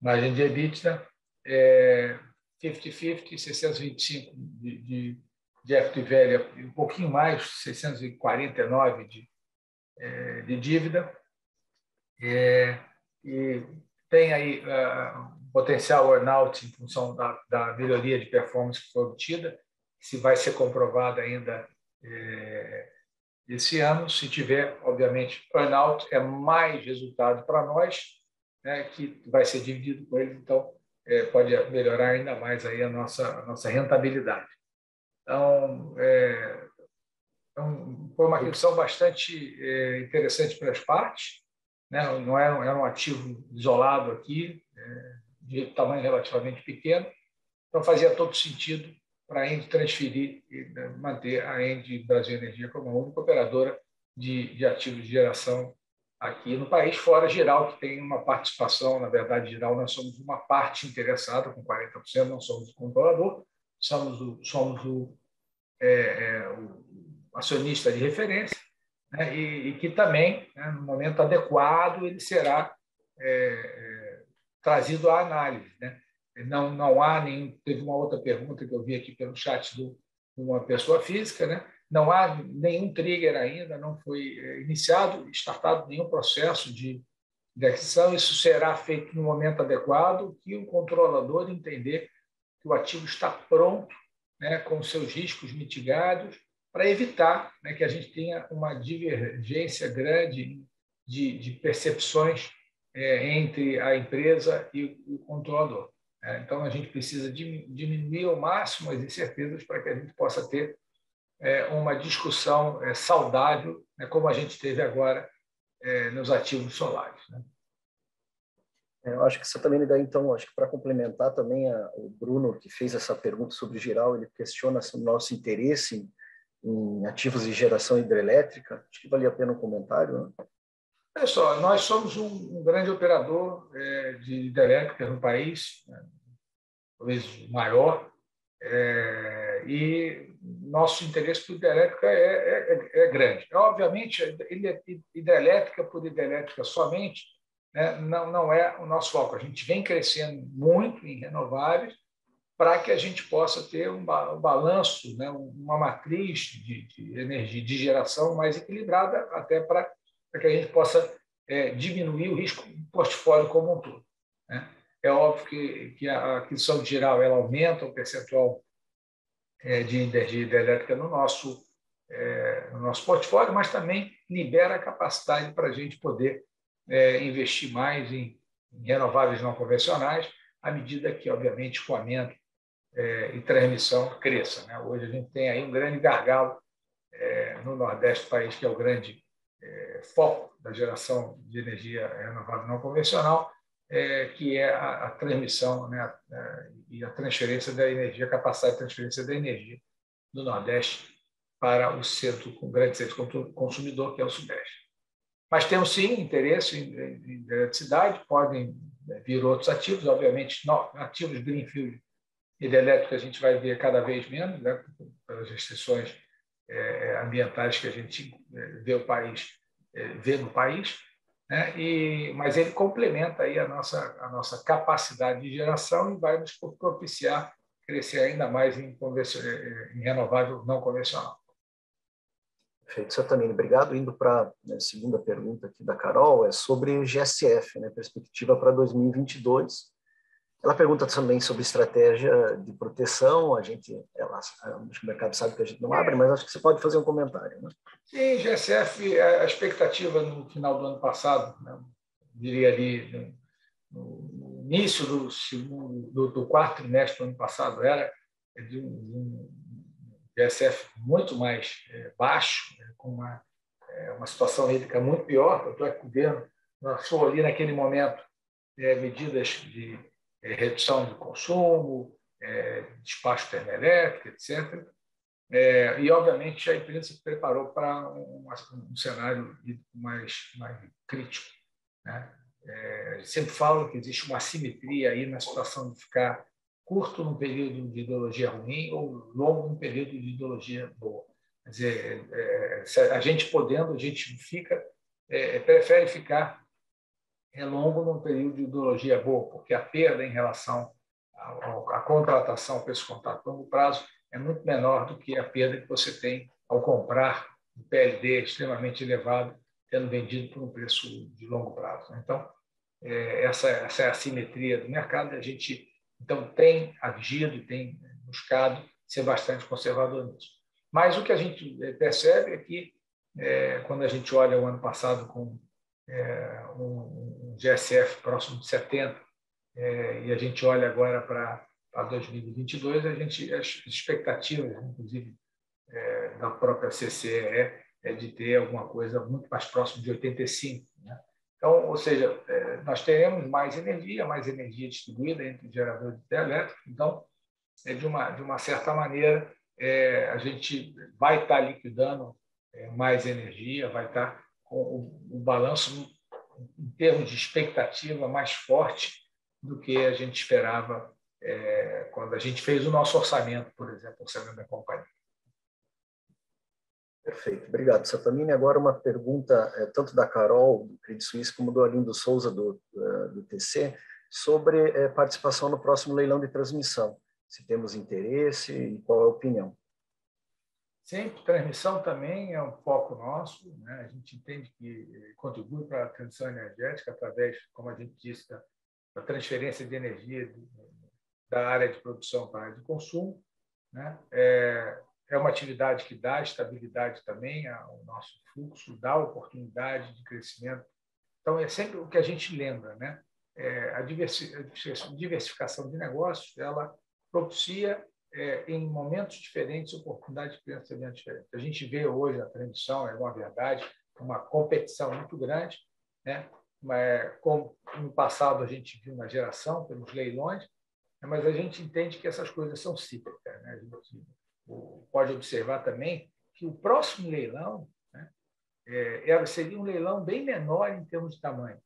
margem de EBITDA, é 50-50, 625 de, de, de velha, um pouquinho mais, 649 de, é, de dívida. É, e tem aí uh, potencial earnout em função da, da melhoria de performance que foi obtida, se vai ser comprovada ainda é, esse ano, se tiver, obviamente, earnout é mais resultado para nós, né, que vai ser dividido com eles, então é, pode melhorar ainda mais aí a nossa, a nossa rentabilidade. Então, é, então, foi uma aquisição bastante é, interessante para as partes, né, não era, era um ativo isolado aqui, é, de tamanho relativamente pequeno, então fazia todo sentido para a Ende transferir e né, manter a Ende Brasil Energia como a única operadora de, de ativos de geração aqui no país, fora Giral, que tem uma participação, na verdade, Giral, nós somos uma parte interessada, com 40%, não somos o controlador, somos o, somos o, é, é, o acionista de referência, né, e, e, que também, né, no momento adequado, ele será é, é trazido à análise. Né? Não, não há nenhum. Teve uma outra pergunta que eu vi aqui pelo chat de uma pessoa física, né? não há nenhum trigger ainda, não foi é, iniciado, startado nenhum processo de, de aquisição. Isso será feito no momento adequado, que o controlador entender que o ativo está pronto, né, com seus riscos mitigados, para evitar né, que a gente tenha uma divergência grande de, de percepções é, entre a empresa e o controlador. É, então, a gente precisa diminuir ao máximo as incertezas para que a gente possa ter é, uma discussão é, saudável, né, como a gente teve agora nos ativos solares. Né? Eu acho que você também dá, então, acho que para complementar também a, o Bruno, que fez essa pergunta sobre geral, ele questiona o nosso interesse em, em, ativos de geração hidrelétrica. Acho que valia a pena um comentário. Né? Olha só, nós somos um, um grande operador é, de hidrelétrica no país, né? talvez maior, é, e nosso interesse por hidrelétrica é, é, é, é grande. Obviamente, hidrelétrica por hidrelétrica somente né, não, não é o nosso foco. A gente vem crescendo muito em renováveis para que a gente possa ter um, balanço, né, uma matriz de, de, energia de geração mais equilibrada, até para, para que a gente possa é, diminuir o risco do portfólio como um todo. Né? É óbvio que, que a aquisição geral ela aumenta o percentual é, de energia hidrelétrica no nosso, é, no nosso portfólio, mas também libera a capacidade para a gente poder é, investir mais em, em, renováveis não convencionais, à medida que, obviamente, escoamento é, e transmissão cresça. Né? Hoje a gente tem aí um grande gargalo é, no Nordeste do país, que é o grande é, foco da geração de energia renovável não convencional, é, que é a, a transmissão né, a, a, e a transferência da energia, a capacidade de transferência da energia do Nordeste para o centro, com grande centro consumidor, que é o Sudeste. Mas temos sim interesse em, em, eletricidade, podem né, vir outros ativos, obviamente, ativos greenfield hidrelétrico a gente vai ver cada vez menos, né, pelas restrições ambientais que a gente é, vê o país é, vê no país, né? E, mas ele complementa aí a nossa, a nossa capacidade de geração e vai nos propiciar crescer ainda mais em, em renovável não convencional. Perfeito, Satanini. Obrigado. Indo para a né, segunda pergunta aqui da Carol, é sobre GSF, né, perspectiva para 2022. Ela pergunta também sobre estratégia de proteção. A gente, ela, o mercado sabe que a gente não abre, mas acho que você pode fazer um comentário. Né? Sim, GSF, a expectativa no final do ano passado, né, diria ali no início do, segundo, do, do quarto trimestre do ano passado, era de um, um GSF muito mais é, baixo, né, com uma, é, uma situação hídrica muito pior. É o governo lançou ali naquele momento é, medidas de é, redução do consumo, é, despacho termoelétrico, etc. É, e, obviamente, a empresa se preparou para um, um cenário mais, mais crítico. Né? É, sempre falo que existe uma assimetria aí na situação de ficar curto num período de ideologia ruim ou longo num período de ideologia boa. Quer dizer, é, a gente podendo, a gente fica, é, prefere ficar é longo num período de ideologia boa, porque a perda em relação à, contratação para esse contrato a longo prazo é muito menor do que a perda que você tem ao comprar um PLD extremamente elevado, tendo vendido por um preço de longo prazo. Então, é, essa, essa é a simetria do mercado. A gente, então, tem agido e tem buscado ser bastante conservador nisso. Mas o que a gente percebe é que, é, quando a gente olha o ano passado com é, um, GSF próximo de 70, é, e a gente olha agora para, para 2022, a gente, as expectativas, inclusive é, da própria CCE, é de ter alguma coisa muito mais próximo de 85. Né? Então, ou seja, é, nós teremos mais energia, mais energia distribuída entre geradores de elétrico. Então, é de uma de uma certa maneira, é, a gente vai estar liquidando é, mais energia, vai estar o, o balanço em termos de expectativa mais forte do que a gente esperava é, quando a gente fez o nosso orçamento, por exemplo, orçamento da companhia. Perfeito, obrigado, Satamini. Agora uma pergunta é, tanto da Carol, do Credit Suisse, como do Arlindo Souza, do, do TC, sobre é, participação no próximo leilão de transmissão. Se temos interesse e qual é a opinião. Sempre transmissão também é um foco nosso, né? a gente entende que eh, contribui para a transição energética através, como a gente disse, da, da transferência de energia da área de produção para a área de consumo. Né? É, é uma atividade que dá estabilidade também ao nosso fluxo, dá oportunidade de crescimento. Então, é sempre o que a gente lembra, né? É, a diversificação de negócios, ela propicia é, em momentos diferentes, oportunidades de pensamento diferentes. A gente vê hoje a transmissão, é uma verdade, uma competição muito grande, né? Mas, como no passado a gente viu na geração, pelos leilões, mas a gente entende que essas coisas são cíclicas. Né? A gente pode observar também que o próximo leilão né, é, seria um leilão bem menor em termos de tamanho.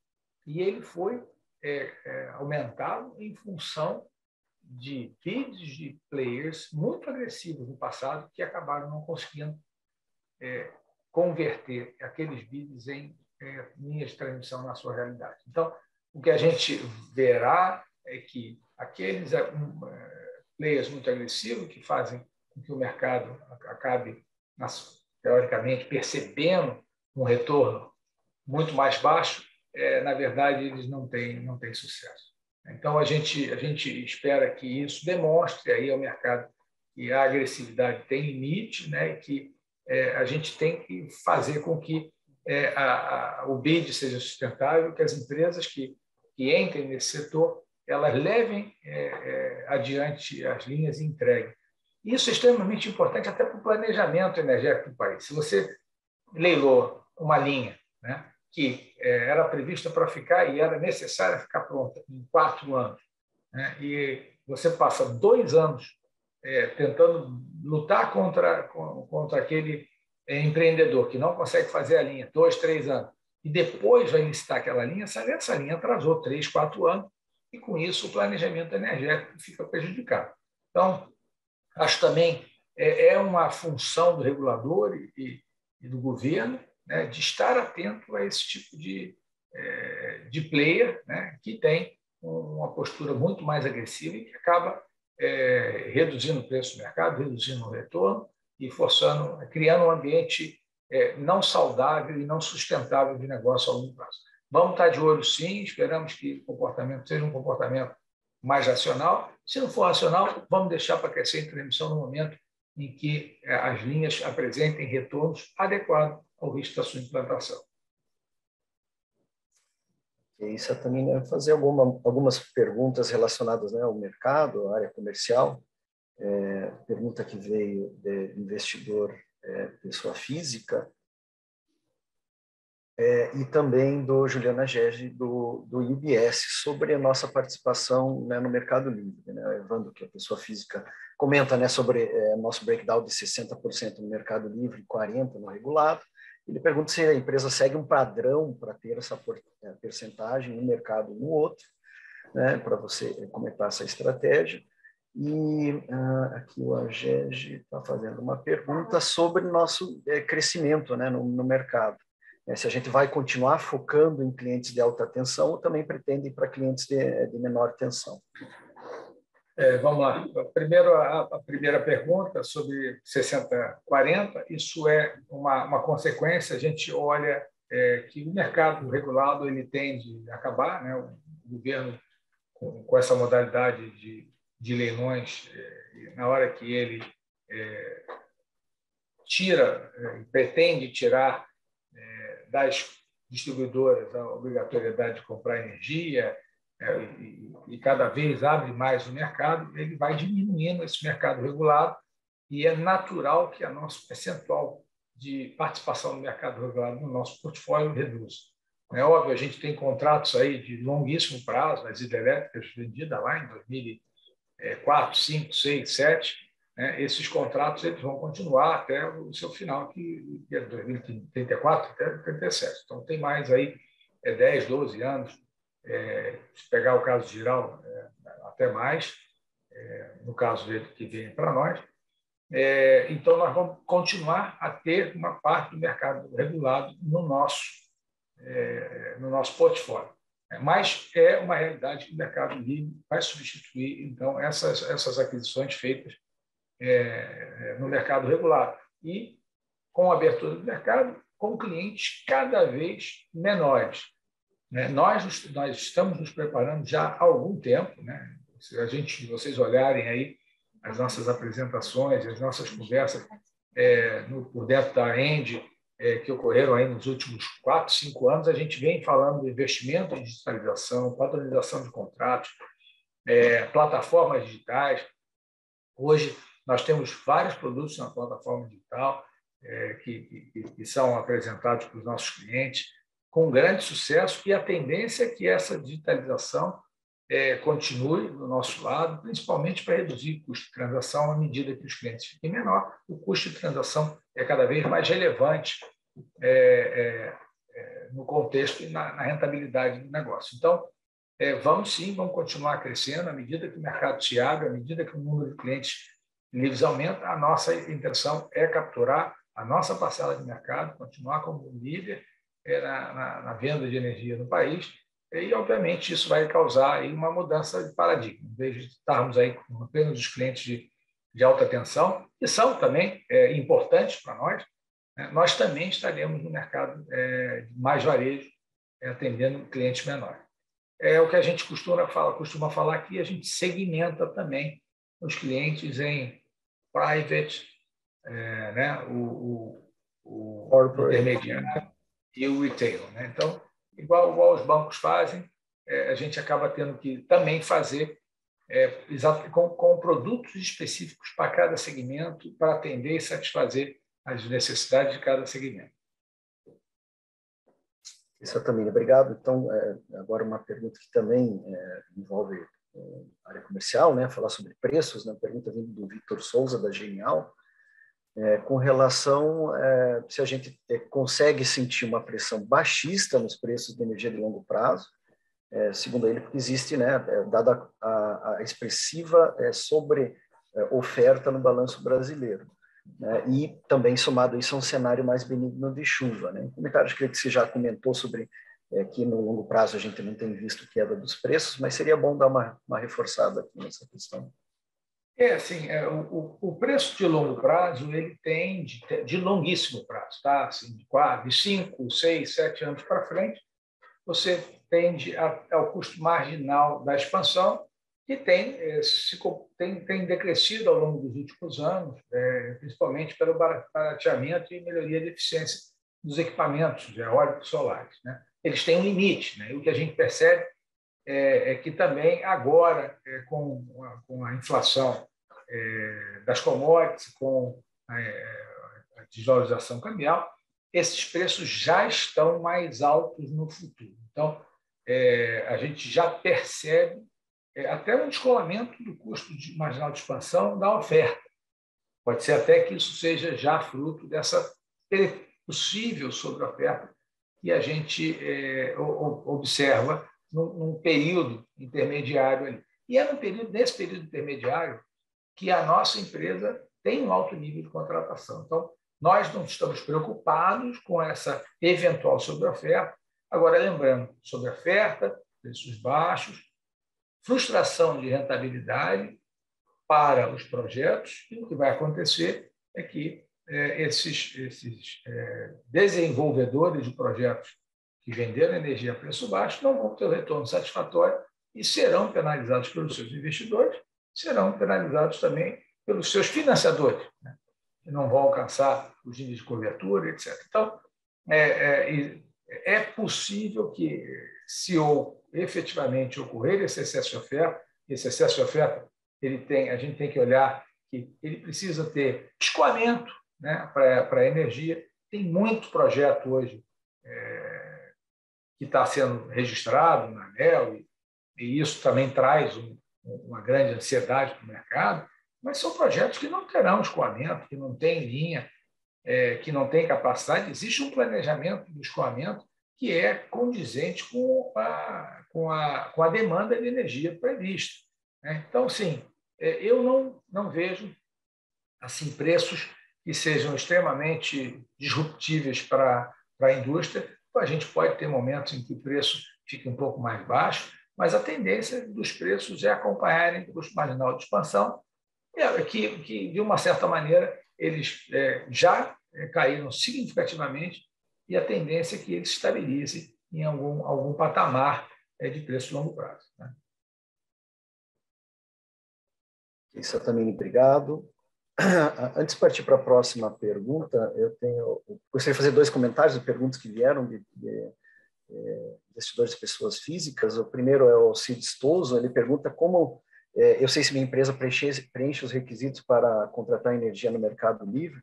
E ele foi é, é, aumentado em função de bids de players muito agressivos no passado que acabaram não conseguindo é, converter aqueles bids em é, linhas de transmissão na sua realidade. Então, o que a gente verá é que aqueles é, um, é, players muito agressivos que fazem com que o mercado acabe, teoricamente, percebendo um retorno muito mais baixo, é, na verdade, eles não têm, não têm sucesso. Então, a gente, a gente espera que isso demonstre aí ao mercado que a agressividade tem limite, né, que é, a gente tem que fazer com que é, a, a, o BID seja sustentável, que as empresas que, que entrem nesse setor elas levem é, é, adiante as linhas e entreguem. Isso é extremamente importante até para o planejamento energético do país. Se você leilou uma linha né, que era prevista para ficar e era necessária ficar pronta em quatro anos, né, e você passa dois anos é, tentando lutar contra, contra aquele é, empreendedor que não consegue fazer a linha, dois, três anos, e depois vai licitar aquela linha, essa, essa linha atrasou três, quatro anos, e com isso o planejamento energético fica prejudicado. Então, acho também é, é uma função do regulador e, e do governo né, de estar atento a esse tipo de, é, de player né, que tem uma postura muito mais agressiva e que acaba é, reduzindo o preço do mercado, reduzindo o retorno e forçando, criando um ambiente é, não saudável e não sustentável de negócio a longo prazo. Vamos estar de olho, sim, esperamos que o comportamento seja um comportamento mais racional. Se não for racional, vamos deixar para crescer em transmissão no momento em que é, as linhas apresentem retornos adequados ao risco da sua implantação. Isso é também fazer alguma, algumas perguntas relacionadas né, ao mercado, à área comercial. É, pergunta que veio de investidor é, pessoa física é, e também do Juliana Gege, do, do UBS, sobre a nossa participação né, no Mercado Livre. Né? Evandro, que é pessoa física, comenta né, sobre é, nosso breakdown de 60% no Mercado Livre e 40% no regulado. Ele pergunta se a empresa segue um padrão para ter essa é, percentagem no mercado e no outro, né, para você comentar essa estratégia. E uh, aqui o Agege está fazendo uma pergunta sobre nosso é, crescimento né, no, no mercado. É, se a gente vai continuar focando em clientes de alta tensão ou também pretende ir para clientes de, de menor tensão. É, vamos lá. Primeiro, a, a, primeira pergunta sobre 60-40, isso é uma, uma consequência. A gente olha é, que o mercado regulado ele tende a acabar, né? o governo, com, com essa modalidade de, de leilões, é, na hora que ele é, tira, é, pretende tirar das distribuidoras a obrigatoriedade de comprar energia, é, e, e, cada vez abre mais o mercado, ele vai diminuindo esse mercado regulado e é natural que a nosso percentual de participação no mercado regulado no nosso portfólio reduza. É óbvio, a gente tem contratos aí de longuíssimo prazo, as hidrelétricas vendidas lá em 2004, 5, 6, 7, né? esses contratos eles vão continuar até o seu final, que é 2034, até 2037. Então, tem mais aí é, 10, 12 anos é, se pegar o caso geral, é, até mais, é, no caso dele que vem para nós. É, então, nós vamos continuar a ter uma parte do mercado regulado no nosso, é, no nosso portfólio. É, mas é uma realidade que o mercado livre vai substituir, então, essas, essas aquisições feitas no mercado regulado. E, com a abertura do mercado, com clientes cada vez menores. Né? Nós, nós estamos nos preparando já há algum tempo, né? se a gente, vocês olharem aí as nossas apresentações, as nossas conversas é, no, por dentro da End, é, que ocorreram aí nos últimos quatro, cinco anos, a gente vem falando do investimento em digitalização, padronização de contratos, é, plataformas digitais. Hoje, nós temos vários produtos na plataforma digital é, que, que, que, são apresentados para os nossos clientes com grande sucesso e a tendência é que essa digitalização é, continue do nosso lado, principalmente para reduzir o custo de transação à medida que os clientes fiquem menor, o custo de transação é cada vez mais relevante é, é, é no contexto e na, na, rentabilidade do negócio. Então, é, vamos sim, vamos continuar crescendo à medida que o mercado se abre, à medida que o número de clientes livres aumenta, a nossa intenção é capturar a nossa parcela de mercado, continuar como líder é, na, na, venda de energia no país, e, obviamente, isso vai causar uma mudança de paradigma. Em vez de estarmos aí com apenas os clientes de, de alta tensão, que são também é, importantes para nós, né, nós também estaremos no mercado é, mais varejo, é, atendendo clientes menores. É o que a gente costuma costuma falar aqui, a gente segmenta também os clientes em private, é, né, o, o, o intermediário e o retail. Né? Então, igual, igual os bancos fazem, é, a gente acaba tendo que também fazer é, com, com produtos específicos para cada segmento, para atender e satisfazer as necessidades de cada segmento. Isso também, obrigado. Então, é, agora uma pergunta que também é, envolve é, área comercial, né? Falar sobre preços, né? Pergunta vindo do Victor Souza da Genial, é, com relação é, se a gente é, consegue sentir uma pressão baixista nos preços de energia de longo prazo, é, segundo ele, porque existe, né, dada a, a expressiva sobre oferta no balanço brasileiro né? e também somado isso a um cenário mais benigno de chuva. Né? Em comentários, creio que você já comentou sobre é, que no longo prazo a gente não tem visto queda dos preços, mas seria bom dar uma, uma reforçada aqui nessa questão. É, assim, é, o, o preço de longo prazo, ele tem de, de longuíssimo prazo, tá? Assim, de de cinco, seis, sete anos para frente, você tende ao custo marginal da expansão que tem, eh, se, tem, tem decrescido ao longo dos últimos anos, é, principalmente pelo barateamento e melhoria de eficiência dos equipamentos eólicos solares. Né? Eles têm um limite, né? e o que a gente percebe é, é que também agora, é, com, a, com a inflação é, das commodities, com a, a desvalorização cambial, esses preços já estão mais altos no futuro. Então, a gente já percebe é, até um descolamento do custo de marginal de expansão da oferta. Pode ser até que isso seja já fruto dessa possível sobre oferta que a gente é, observa num, num, período intermediário ali. E é no período, nesse período intermediário que a nossa empresa tem um alto nível de contratação. Então, nós não estamos preocupados com essa eventual sobreoferta. Agora, lembrando, sobreoferta, preços baixos, frustração de rentabilidade para os projetos, e o que vai acontecer é que esses, esses é, desenvolvedores de projetos que venderam energia a preço baixo não vão ter o retorno satisfatório e serão penalizados pelos seus investidores, serão penalizados também pelos seus financiadores, né? que não vão alcançar os níveis de cobertura, etc. Então, é, é, é possível que, se ou efetivamente ocorrer esse excesso de oferta, esse excesso de oferta, ele tem, a gente tem que olhar que ele precisa ter escoamento né, para a energia. Tem muito projeto hoje é, que está sendo registrado na ANEL, e, e isso também traz um, uma grande ansiedade para o mercado, mas são projetos que não terão escoamento, que não têm linha, é, que não têm capacidade. Existe um planejamento do escoamento que é condizente com a, com a, com a demanda de energia prevista. Né? Então, sim, é, eu não, não vejo assim preços que sejam extremamente disruptíveis para, a indústria. Então, a gente pode ter momentos em que o preço fique um pouco mais baixo, mas a tendência dos preços é acompanharem o custo marginal de expansão, que, que de uma certa maneira eles é, já é, caíram significativamente e a tendência é que ele se estabilize em algum, algum patamar é, de preço de longo prazo. Né? Isso também, obrigado. [CLEARS THROAT] Antes de partir para a próxima pergunta, eu tenho gostaria de fazer dois comentários de perguntas que vieram de, de, de é, investidores de pessoas físicas. O primeiro é o Cid Stoso, ele pergunta como é, eu sei se minha empresa preenche, preenche os requisitos para contratar energia no mercado livre.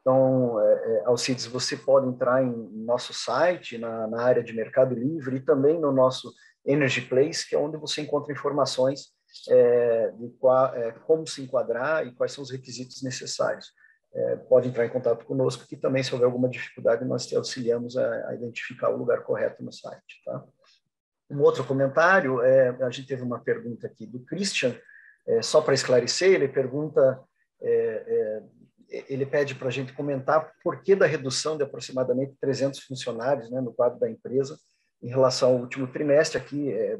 Então, é, é, Alcides, você pode entrar em nosso site, na, na, área de Mercado Livre e também no nosso Energy Place, que é onde você encontra informações é, de qual, é, como se enquadrar e quais são os requisitos necessários. É, pode entrar em contato conosco, que também, se houver alguma dificuldade, nós te auxiliamos a, a identificar o lugar correto no site. Tá? Um outro comentário, é, a gente teve uma pergunta aqui do Christian, é, só para esclarecer, ele pergunta, é, é ele pede para a gente comentar por que da redução de aproximadamente 300 funcionários né, no quadro da empresa em relação ao último trimestre. Aqui é,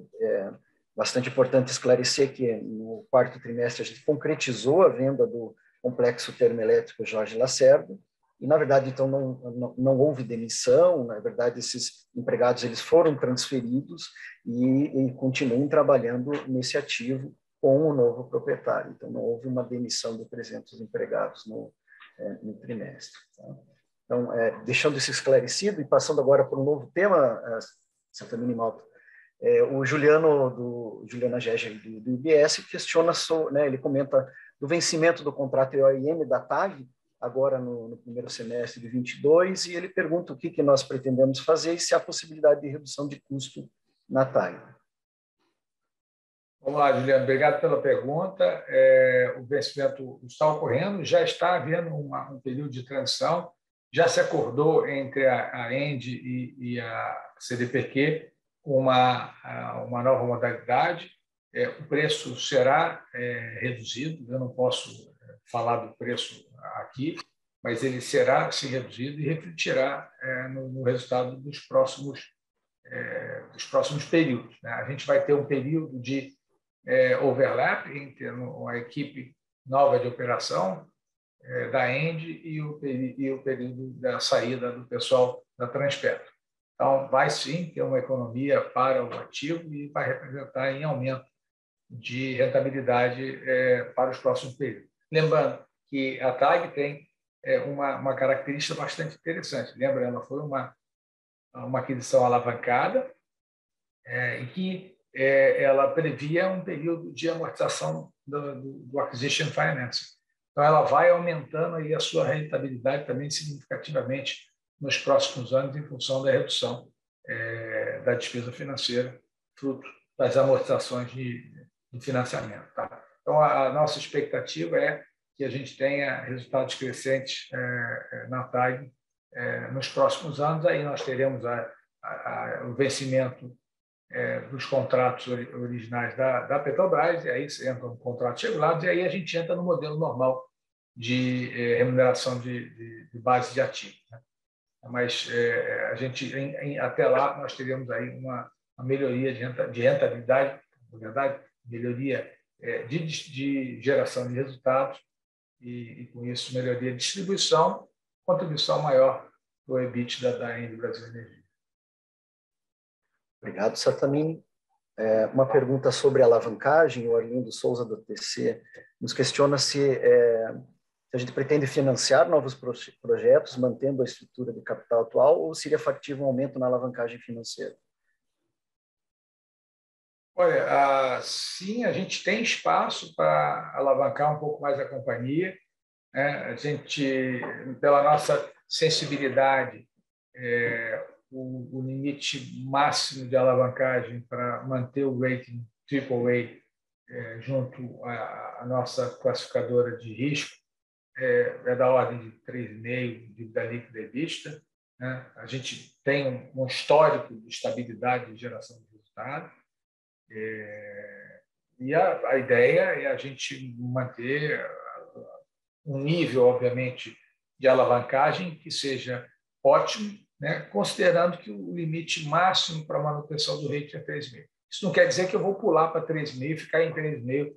bastante importante esclarecer que no quarto trimestre a gente concretizou a venda do complexo termoelétrico Jorge Lacerda, e na verdade então não, não, não, houve demissão na verdade esses empregados eles foram transferidos e, e, continuam trabalhando nesse ativo com o novo proprietário então não houve uma demissão de 300 empregados no, é, no trimestre tá? então é, deixando isso esclarecido e passando agora para um novo tema é, Santa Minimalta é, o Juliano do Juliana Gege do, do IBS questiona so, né, ele comenta do vencimento do contrato EOIM da TAG agora no, no, primeiro semestre de 22, e ele pergunta o que, que nós pretendemos fazer e se há possibilidade de redução de custo na TAG. Vamos lá, Juliano, obrigado pela pergunta. É, o vencimento está ocorrendo, já está havendo uma, um período de transição, já se acordou entre a, a END e, e a CDPq uma, uma nova modalidade. É, o preço será é, reduzido, eu não posso é, falar do preço aqui, mas ele será sim reduzido e refletirá é, no, no, resultado dos próximos é, dos próximos períodos. Né? A gente vai ter um período de é, overlap entre a equipe nova de operação da End e o, e o período da saída do pessoal da Transpetro. Então, vai sim ter uma economia para o ativo e vai representar em aumento de rentabilidade é, para os próximos períodos. Lembrando que a TAG tem é, uma, uma característica bastante interessante. Lembra, ela foi uma, uma aquisição alavancada é, em que é, ela previa um período de amortização do, do, do, acquisition financing. Então, ela vai aumentando aí a sua rentabilidade também significativamente nos próximos anos em função da redução é, da despesa financeira, fruto das amortizações de, de financiamento. Tá? Então, a, a nossa expectativa é que a gente tenha resultados crescentes é, é, na TAG é, nos próximos anos. Aí nós teremos a, a, o vencimento dos contratos originais da, da Petrobras, e aí entram contratos regulados, e aí a gente entra no modelo normal de remuneração de, de, de base de ativos. Né? Mas a gente, em, em, até lá, nós teremos aí uma, uma melhoria de, renta, de rentabilidade, na verdade, melhoria de, de geração de resultados e, e com isso melhoria de distribuição, contribuição maior para o EBITDA da Ende Brasil Energia. Obrigado, Satamini. É, uma pergunta sobre alavancagem, o Arlindo Souza do TC nos questiona se, é, se a gente pretende financiar novos projetos mantendo a estrutura de capital atual ou seria factível um aumento na alavancagem financeira. Olha, sim, a gente tem espaço para alavancar um pouco mais a companhia. Né? A gente, pela nossa sensibilidade, é, o, limite máximo de alavancagem para manter o rating AAA é, junto à, nossa classificadora de risco é, é da ordem de 3,5 de da líquida vista. Né? A gente tem um, histórico de estabilidade de geração de resultado. É, e a, a, ideia é a gente manter um nível, obviamente, de alavancagem que seja ótimo, né, considerando que o limite máximo para manutenção do rating é 3,5. Isso não quer dizer que eu vou pular para 3,5 e ficar em 3,5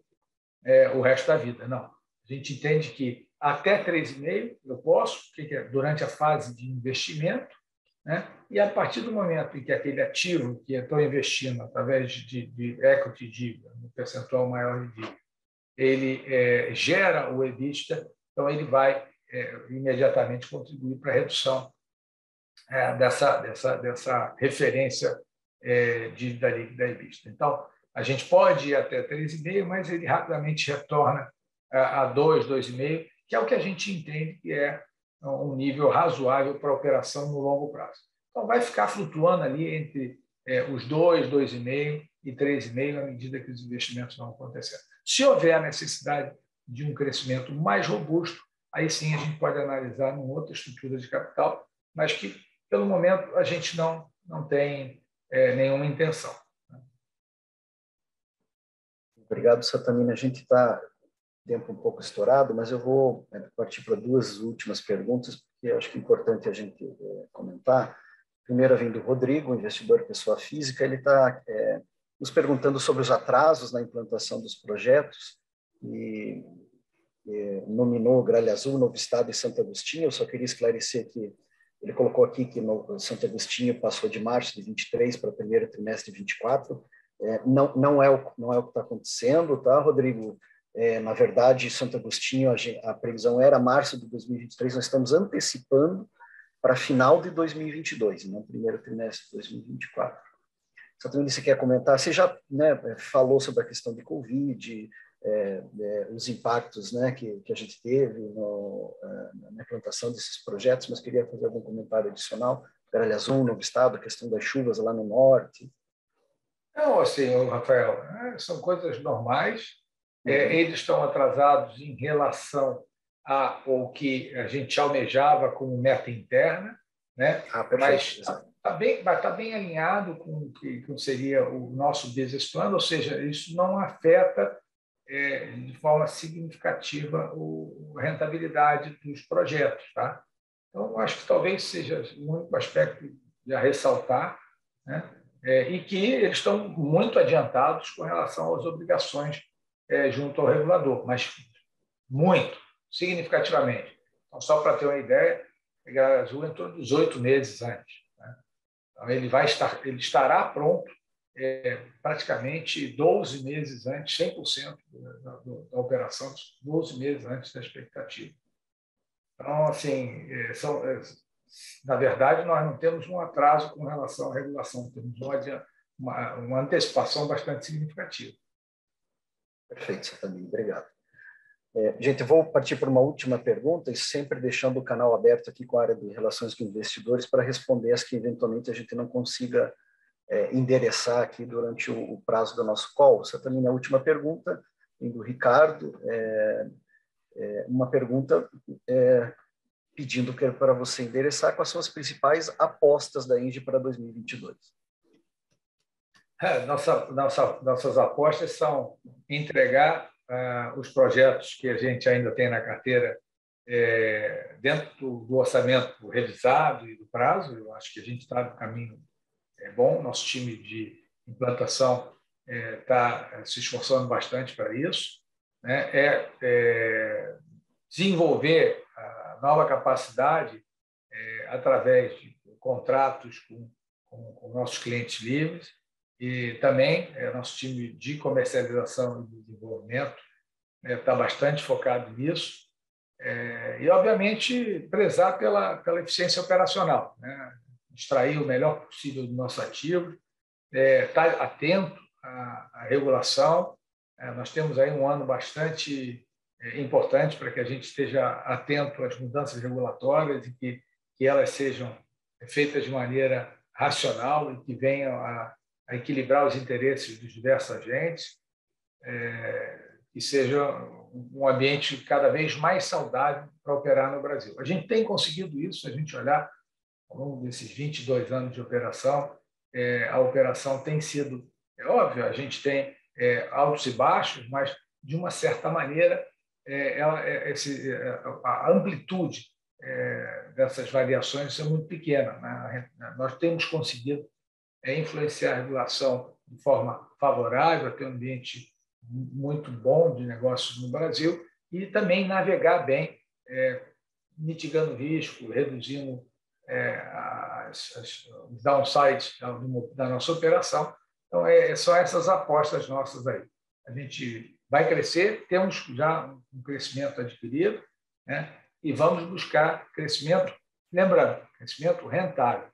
é, o resto da vida, não. A gente entende que até 3,5 eu posso, que é durante a fase de investimento, né? E a partir do momento em que aquele ativo que estou investindo através de, de equity dívida, no percentual maior de dívida, ele é, gera o EBITDA, então ele vai é, imediatamente contribuir para a redução é, dessa, dessa, dessa referência é, dívida líquida EBITDA. Então, a gente pode ir até 3,5, mas ele rapidamente retorna a 2, 2,5, que é o que a gente entende que é um nível razoável para operação no longo prazo. Então, vai ficar flutuando ali entre é, os 2, 2,5 e 3,5 à medida que os investimentos vão acontecendo. Se houver a necessidade de um crescimento mais robusto, aí sim a gente pode analisar uma outra estrutura de capital, mas que, pelo momento, a gente não, não tem é, nenhuma intenção. Obrigado, Satamina. A gente está tempo um pouco estourado, mas eu vou é, partir para duas últimas perguntas, porque acho que é importante a gente é, comentar. A primeira vem do Rodrigo, investidor pessoa física. Ele está é, nos perguntando sobre os atrasos na implantação dos projetos e, e nominou Gralha Azul, Novo Estado e Santo Agostinho. Eu só queria esclarecer que ele colocou aqui que no Santo Agostinho passou de março de 23 para o primeiro trimestre de 24. É, não, não, é o, não é o que está acontecendo, tá, Rodrigo? É, na verdade, Santo Agostinho, a, a, previsão era março de 2023, nós estamos antecipando para final de 2022, não primeiro trimestre de 2024. Saturnino, você quer comentar? Você já né, falou sobre a questão de Covid, é, é, os impactos né, que, que a gente teve no, é, na implantação desses projetos, mas queria fazer algum comentário adicional. Gralha Azul, Novo Estado, a questão das chuvas lá no norte. Não, assim, Rafael, é, são coisas normais. É, uhum. eles estão atrasados em relação ao que a gente almejava como meta interna, né? Ah, mas está bem, tá bem alinhado com o que, que seria o nosso business plan, ou seja, isso não afeta é, de forma significativa o, a rentabilidade dos projetos. Tá? Então, acho que talvez seja o único aspecto a ressaltar, né? É, e que eles estão muito adiantados com relação às obrigações é, junto ao regulador, mas muito, significativamente. Então, só para ter uma ideia, a Azul entrou 18 meses antes. Né? Então, ele, vai estar, ele estará pronto é, praticamente 12 meses antes, 100% da, da, da operação, 12 meses antes da expectativa. Então, assim, é, são, é, na verdade, nós não temos um atraso com relação à regulação, temos uma, uma antecipação bastante significativa. Perfeito, também. Obrigado. É, gente, vou partir para uma última pergunta e sempre deixando o canal aberto aqui com a área de relações com investidores para responder as que eventualmente a gente não consiga é, endereçar aqui durante o, o, prazo do nosso call. Essa também é a última pergunta, do Ricardo, é, é uma pergunta é, pedindo para você endereçar quais são as principais apostas da Engie para 2022. É, nossa, nossa, nossas apostas são entregar uh, os projetos que a gente ainda tem na carteira é, dentro do orçamento revisado e do prazo. Eu acho que a gente está no caminho é bom. Nosso time de implantação está é, se esforçando bastante para isso. Né? É, é, desenvolver a nova capacidade é, através de contratos com, com, com nossos clientes livres e também é, nosso time de comercialização e desenvolvimento está né, bastante focado nisso. É, e, obviamente, prezar pela, pela eficiência operacional, né? extrair o melhor possível do nosso ativo, é, estar tá atento à, à regulação. É, nós temos aí um ano bastante é, importante para que a gente esteja atento às mudanças regulatórias e que, que elas sejam feitas de maneira racional e que venham a a equilibrar os interesses dos diversos agentes é, e seja um ambiente cada vez mais saudável para operar no Brasil. A gente tem conseguido isso, se a gente olhar ao longo desses 22 anos de operação, é, a operação tem sido, é óbvio, a gente tem é, altos e baixos, mas de uma certa maneira é, ela, é, esse, é, a amplitude é, dessas variações é muito pequena. Né? Nós temos conseguido é influenciar a regulação de forma favorável, ter um ambiente muito bom de negócios no Brasil e também navegar bem, é, mitigando risco, reduzindo é, as, as, os downsides da, da, nossa operação. Então, é, são essas apostas nossas aí. A gente vai crescer, temos já um crescimento adquirido, né? e vamos buscar crescimento, lembrando, crescimento rentável.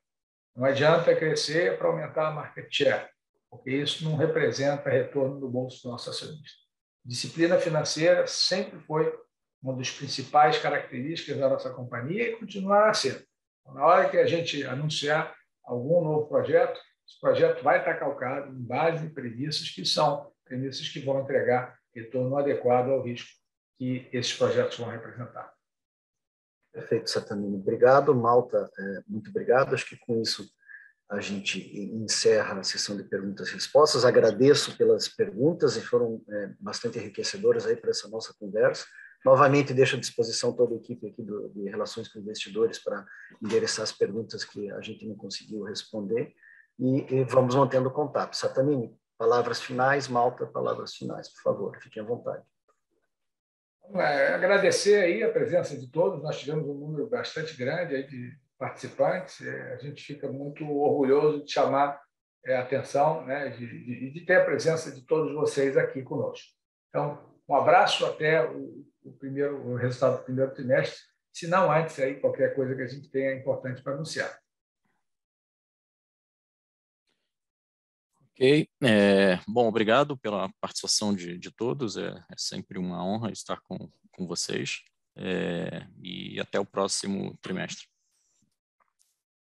Não adianta crescer para aumentar a market share, porque isso não representa retorno no bolso do nosso acionista. Disciplina financeira sempre foi uma das principais características da nossa companhia e continuará sendo. Então, na hora que a gente anunciar algum novo projeto, esse projeto vai estar calcado em base de premissas que são premissas que vão entregar retorno adequado ao risco que esses projetos vão representar. Perfeito, Satamini. Obrigado, Malta. É, muito obrigado. Acho que com isso a gente encerra a sessão de perguntas e respostas. Agradeço pelas perguntas e foram é, bastante enriquecedoras aí para essa nossa conversa. Novamente, deixo à disposição toda a equipe aqui do, de Relações com Investidores para endereçar as perguntas que a gente não conseguiu responder e, e vamos mantendo contato. Satamini, palavras finais, Malta, palavras finais, por favor, fiquem à vontade. É, agradecer aí a presença de todos, nós tivemos um número bastante grande de participantes, é, a gente fica muito orgulhoso de chamar é, a atenção né, e de, de, ter a presença de todos vocês aqui conosco. Então, um abraço até o, o primeiro o resultado do primeiro trimestre, se não antes aí qualquer coisa que a gente tenha importante para anunciar. Ok, é, bom, obrigado pela participação de, de todos, é, é, sempre uma honra estar com, com vocês. É, e até o próximo trimestre.